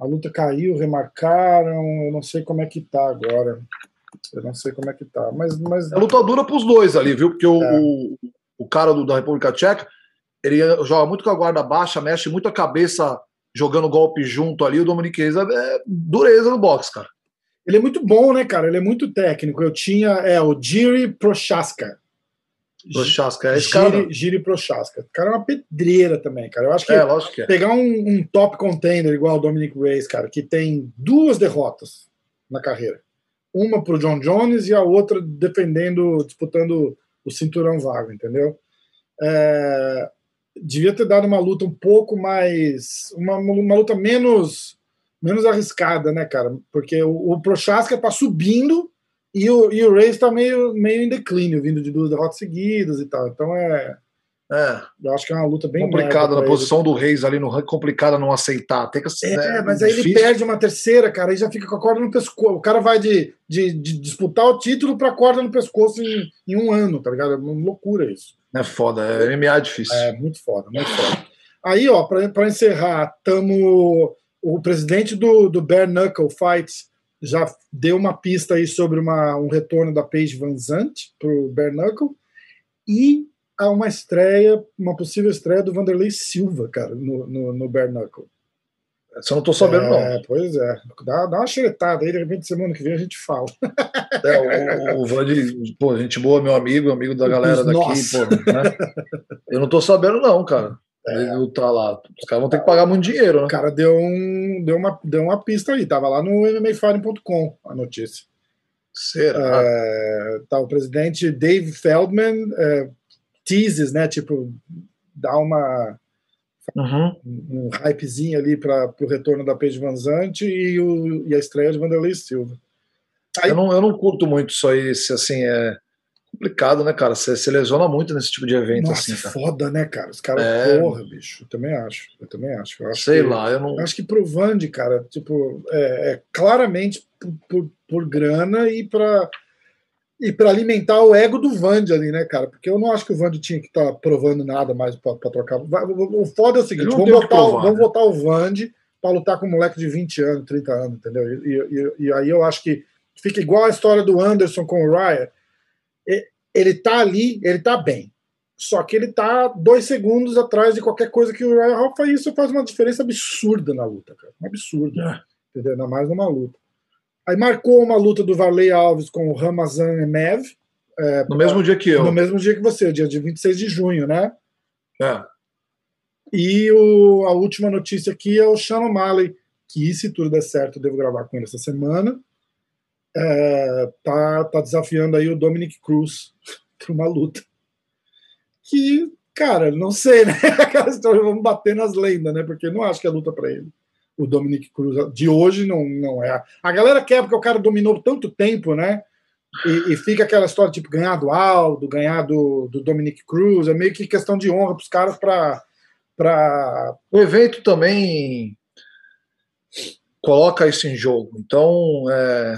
A luta caiu, remarcaram, eu não sei como é que tá agora. Eu não sei como é que tá. Mas, mas... É luta dura pros dois ali, viu? Porque o, é. o, o cara do, da República Tcheca ele joga muito com a guarda baixa, mexe muito a cabeça jogando golpe junto ali. O Dominique Reis é dureza no boxe, cara. Ele é muito bom, né, cara? Ele é muito técnico. Eu tinha é, o Giri Prochaska. Prochaska, é esse Giri, cara. Giri Prochaska. O cara é uma pedreira também, cara. Eu acho que, é, lógico que é. pegar um, um, top contender igual o Dominic Reis, cara, que tem duas derrotas na carreira. Uma pro John Jones e a outra defendendo, disputando o cinturão vago, entendeu? É, devia ter dado uma luta um pouco mais. Uma, uma luta menos menos arriscada, né, cara? Porque o, o Prochaska tá subindo e o, e o Reis tá meio, meio em declínio, vindo de duas derrotas seguidas e tal. Então é. É. Eu acho que é uma luta bem complicada na posição do Reis ali no ranking, complicada não aceitar. Tem que, é, né, mas aí difícil. ele perde uma terceira, cara, e já fica com a corda no pescoço. O cara vai de, de, de disputar o título pra corda no pescoço em, em, um ano, tá ligado? É uma loucura isso. É foda, é MMA é difícil. É, muito foda, muito foda. Aí, ó, pra, pra encerrar, tamo. O presidente do, do Bare Knuckle Fights já deu uma pista aí sobre uma, um retorno da Paige Van Zandt pro Bare Knuckle. E a uma estreia, uma possível estreia do Vanderlei Silva, cara, no, no, no Bare Knuckle. Eu não tô sabendo, é, não. Pois é. Dá, dá uma xeretada aí, de repente, semana que vem a gente fala. É, o, o Vande, pô, gente boa, meu amigo, amigo da galera daqui, Nossa. pô, né? Eu não tô sabendo, não, cara. É. Ele tá lá. Os caras vão ter que pagar muito dinheiro, né? O cara deu, um, deu, uma, deu uma pista aí, tava lá no MMAfighting.com a notícia. Será? É, tá, o presidente Dave Feldman é, teases, né? Tipo, dá uma uhum. um hypezinho ali para o retorno da Paige Van Zandt e, o, e a estreia de Vanderlei Silva. Aí, eu, não, eu não curto muito isso aí, se assim é complicado, né, cara? Você se lesiona muito nesse tipo de evento. Nossa, assim, cara. foda, né, cara? Os caras, é... porra, bicho. Eu também acho. Eu também acho. Eu acho Sei que, lá, eu não. Acho que pro Vande, cara, tipo, é, é claramente por, por, por, grana e para e para alimentar o ego do Vande ali, né, cara? Porque eu não acho que o Vande tinha que estar tá provando nada mais para trocar. O foda é o seguinte: vamos botar, provar, o, vamos botar o Vande para lutar com um moleque de 20 anos, 30 anos, entendeu? E, e, e, aí eu acho que fica igual a história do Anderson com o Ryan. Ele tá ali, ele tá bem. Só que ele tá dois segundos atrás de qualquer coisa que o Ryan Hall faz. Isso faz uma diferença absurda na luta, cara. Um absurdo. É. Entendeu? Ainda mais numa luta. Aí marcou uma luta do Varley Alves com o Ramazan Emev. É, no mesmo dia que eu. No mesmo dia que você, dia de 26 de junho, né? É. E o, a última notícia aqui é o Sean O'Malley, que se tudo der certo, eu devo gravar com ele essa semana. É, tá, tá desafiando aí o Dominic Cruz para uma luta. Que, cara, não sei, né? Aquela história, vamos bater nas lendas, né? Porque não acho que é luta para ele o Dominic Cruz de hoje não, não é. A galera quer porque o cara dominou tanto tempo, né? E, e fica aquela história tipo ganhar do Aldo, ganhar do, do Dominic Cruz, é meio que questão de honra para os caras para. Pra... O evento também coloca isso em jogo, então é,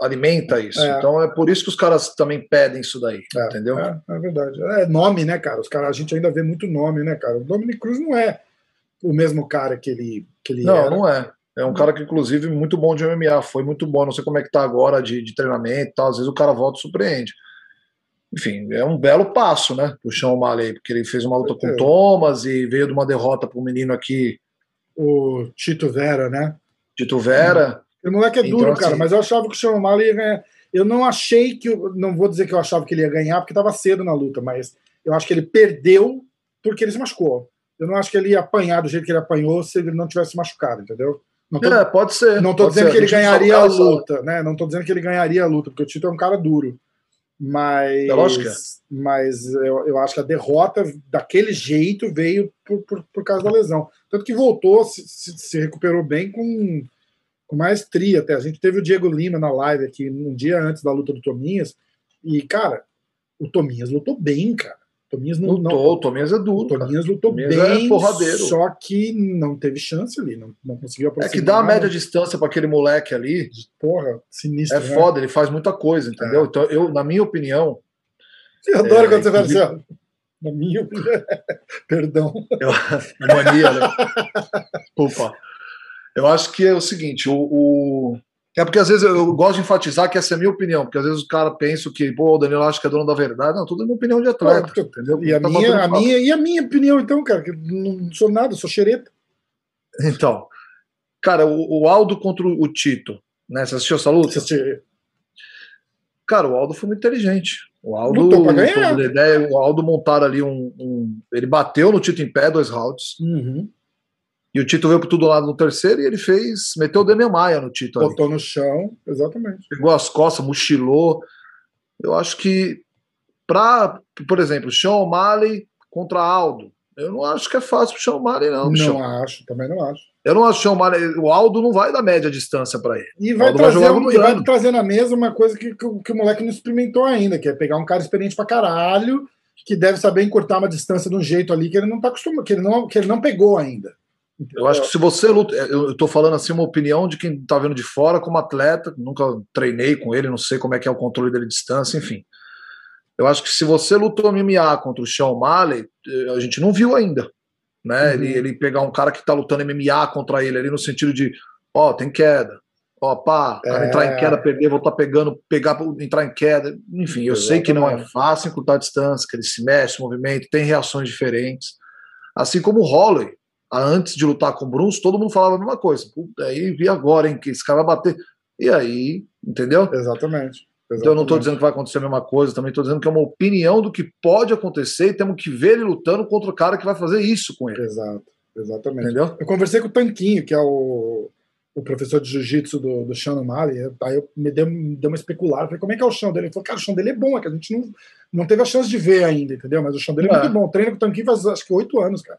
alimenta isso. É. Então é por isso que os caras também pedem isso daí, é, entendeu? É, é, verdade. É nome, né, cara? Os caras, a gente ainda vê muito nome, né, cara? O Dominic Cruz não é o mesmo cara que ele, que ele não, era. Não, é. É um cara que, inclusive, muito bom de MMA. Foi muito bom. Não sei como é que tá agora de, de treinamento e tal. Às vezes o cara volta e surpreende. Enfim, é um belo passo, né? Pro Sean O'Malley, porque ele fez uma luta com o Thomas e veio de uma derrota um menino aqui. O Tito Vera, né? Tito Vera. O moleque é duro, então, cara, assim, mas eu achava que o Sean O'Malley ia ganhar. Eu não achei que. Não vou dizer que eu achava que ele ia ganhar, porque estava cedo na luta, mas eu acho que ele perdeu porque ele se machucou. Eu não acho que ele ia apanhar do jeito que ele apanhou se ele não tivesse machucado, entendeu? Não tô, é, pode ser. Não estou dizendo ser. que ele ganharia a luta, né? Não estou dizendo que ele ganharia a luta, porque o Tito é um cara duro. Mas, é lógico. mas eu, eu acho que a derrota daquele jeito veio por, por, por causa da lesão. Tanto que voltou, se, se, se recuperou bem com, com maestria até. A gente teve o Diego Lima na live aqui um dia antes da luta do Tominhas. E, cara, o Tominhas lutou bem, cara. Tominhas não. Lutou, não, o Tominhas é duro. O Tominhas lutou Tominhas é bem, é porradeiro. só que não teve chance ali, não, não conseguiu aproximar. É que dá a média distância para aquele moleque ali. Porra, sinistro. É né? foda, ele faz muita coisa, entendeu? É. Então, eu, na minha opinião. Eu adoro é, quando você fala assim, Na minha opinião. Perdão. Eu, mania, né? Opa. Eu acho que é o seguinte: o, o é porque às vezes eu gosto de enfatizar que essa é a minha opinião, porque às vezes o cara pensa que, pô, o Danilo acha que é dono da verdade. Não, tudo é minha opinião de atleta, Pô, entendeu? E a, tá minha, a minha, e a minha opinião, então, cara, que não sou nada, sou xereta. Então, cara, o, o Aldo contra o Tito, né? Você assistiu essa luta? Assisti. Cara, o Aldo foi muito inteligente. O Aldo, ideia, o Aldo montaram ali um, um, Ele bateu no Tito em pé, dois rounds. Uhum. E o Tito veio por tudo lado no terceiro e ele fez. Meteu o Demian Maia no Tito. Botou ali. no chão, exatamente. Pegou as costas, mochilou. Eu acho que, pra, por exemplo, Sean O'Malley contra Aldo. Eu não acho que é fácil pro Sean O'Malley, não. Não Sean. acho, também não acho. Eu não acho que o Sean O'Malley. O Aldo não vai dar média distância para ele. E vai, trazer, vai, e vai trazer na mesa uma coisa que, que, que, o moleque não experimentou ainda, que é pegar um cara experiente pra caralho que deve saber encurtar uma distância de um jeito ali que ele não está acostumado, que ele não, que ele não pegou ainda. Eu acho que se você luta, eu estou falando assim uma opinião de quem está vendo de fora como atleta, nunca treinei com ele, não sei como é que é o controle dele de distância, enfim. Eu acho que se você lutou MMA contra o Sean O'Malley, eh, a gente não viu ainda, né? Uhum. Ele, ele pegar um cara que está lutando MMA contra ele ali no sentido de, ó, oh, tem queda, ó, pá, é... entrar em queda, perder, voltar pegando, pegar, entrar em queda, enfim, eu Exatamente. sei que não é fácil encurtar a distância, que ele se mexe, se movimenta, tem reações diferentes, assim como o Holloway, antes de lutar com o Bruce, todo mundo falava a mesma coisa. Puta, aí vi agora, hein, que esse cara vai bater. E aí, entendeu? Exatamente. Exatamente. Então eu não estou dizendo que vai acontecer a mesma coisa, também estou dizendo que é uma opinião do que pode acontecer e temos que ver ele lutando contra o cara que vai fazer isso com ele. Exato, exatamente. Entendeu? Eu conversei com o Tanquinho, que é o, o professor de jiu-jitsu do, do Sean O'Malley, aí eu me dei, me dei uma especulada, falei, como é que é o chão dele? Ele falou, cara, o chão dele é bom, é que a gente não, não teve a chance de ver ainda, entendeu? Mas o chão dele é, é muito bom. Treina com o Tanquinho faz acho que oito anos, cara.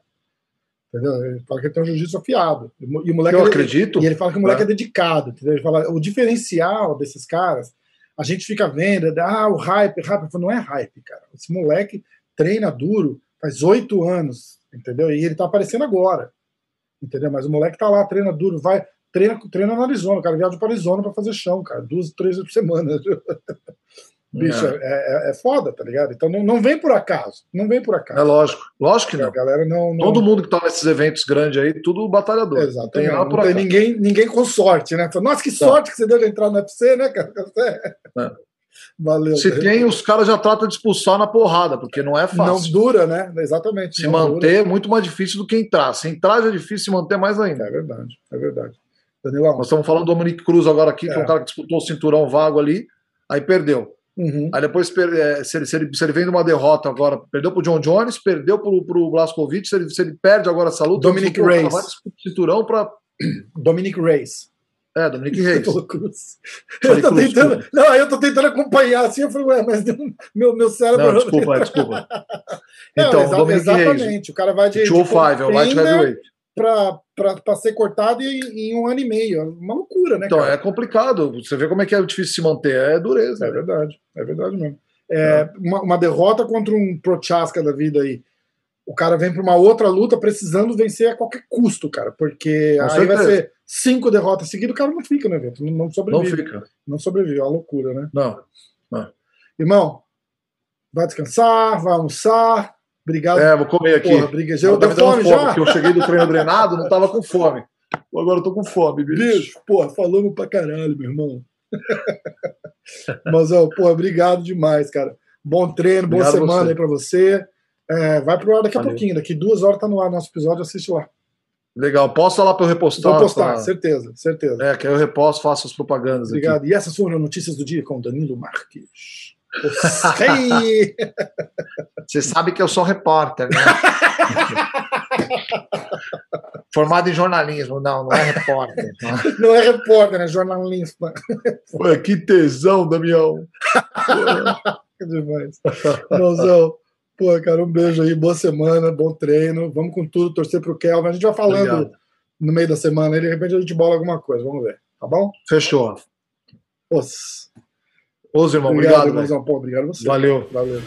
Entendeu? Ele fala que ele tem um jiu-jitsu afiado. E o moleque Eu é, acredito. E ele fala que o moleque é, é dedicado. Entendeu? Ele fala, o diferencial desses caras, a gente fica vendo, ah, o hype, hype. Falo, não é hype, cara. Esse moleque treina duro faz oito anos, entendeu? E ele tá aparecendo agora. Entendeu? Mas o moleque tá lá, treina duro, vai, treina, treina na Arizona, o cara viaja para Arizona para fazer chão, cara, duas, três vezes por semana. Bicho, é. É, é, foda, tá ligado? Então não, não vem por acaso. Não vem por acaso. É lógico. Lógico que não. A galera não, não... Todo mundo que tá nesses eventos grandes aí, tudo batalhador. Exatamente. Tem, não tem ninguém, ninguém com sorte, né? Nossa, que tá. sorte que você deu de entrar no UFC, né, cara? É. Valeu. Se tem, os caras já tratam de expulsar na porrada, porque não é fácil. Não dura, né? Exatamente. Se manter é muito mais difícil do que entrar. Se entrar já é difícil, se manter mais ainda. É verdade, é verdade. Danilão. Nós estamos falando do Dominique Cruz agora aqui, é. que é um cara que disputou o cinturão vago ali, aí perdeu. Uhum. Aí depois, é, se ele, se, ele, se ele vem de uma derrota agora, perdeu pro John Jones, perdeu pro, pro Blaskovich, se ele, se ele perde agora essa luta, Dominic Reis. Cinturão para Dominic Reis. É, Dominic Reis. Cruz. Eu tô Cruz, tentando, desculpa. não, eu tô tentando acompanhar assim, eu falei, ué, mas meu, meu cérebro. Não, desculpa, desculpa. Então, não, Dominic exatamente, Reis. o cara vai de. 205, é o light heavyweight para ser cortado em, em, um ano e meio. É uma loucura, né? Então, cara? é complicado. Você vê como é que é difícil se manter. É dureza. É né? verdade, é verdade mesmo. É, é. Uma, uma, derrota contra um Prochaska da vida aí. O cara vem para uma outra luta precisando vencer a qualquer custo, cara. Porque Com aí certeza. vai ser cinco derrotas seguidas, o cara não fica no evento. Não, não sobrevive. Não fica. Não sobrevive. É uma loucura, né? Não. não. Irmão, vai descansar, vai almoçar Obrigado. É, vou comer aqui. Porra, briga. Já tá fome, fome já? Porque eu cheguei do treino drenado, não tava com fome. Agora eu tô com fome, bicho. Bicho, porra, falamos pra caralho, meu irmão. Mas, ó, porra, obrigado demais, cara. Bom treino, boa obrigado semana você. aí pra você. É, vai pro ar daqui Valeu. a pouquinho, daqui duas horas tá no ar nosso episódio, assiste lá. Legal, posta lá para eu repostar. Vou postar, certeza, certeza. É, que aí eu reposto, faço as propagandas. Obrigado. Aqui. E essas foram as notícias do dia com Danilo Marques. Você sabe que eu sou repórter, né? Formado em jornalismo, não, não é repórter. Não, é repórter, é jornalista. Ué, que tesão, Damião. que demais. Mãozão, pô, cara, um beijo aí, boa semana, bom treino. Vamos com tudo, torcer pro Kelvin. A gente vai falando Obrigado. no meio da semana, e de repente a gente bola alguma coisa, vamos ver, tá bom? Fechou. Nossa. Ô, irmão, obrigado. obrigado irmãozão. Pô, obrigado a você. Valeu. Valeu.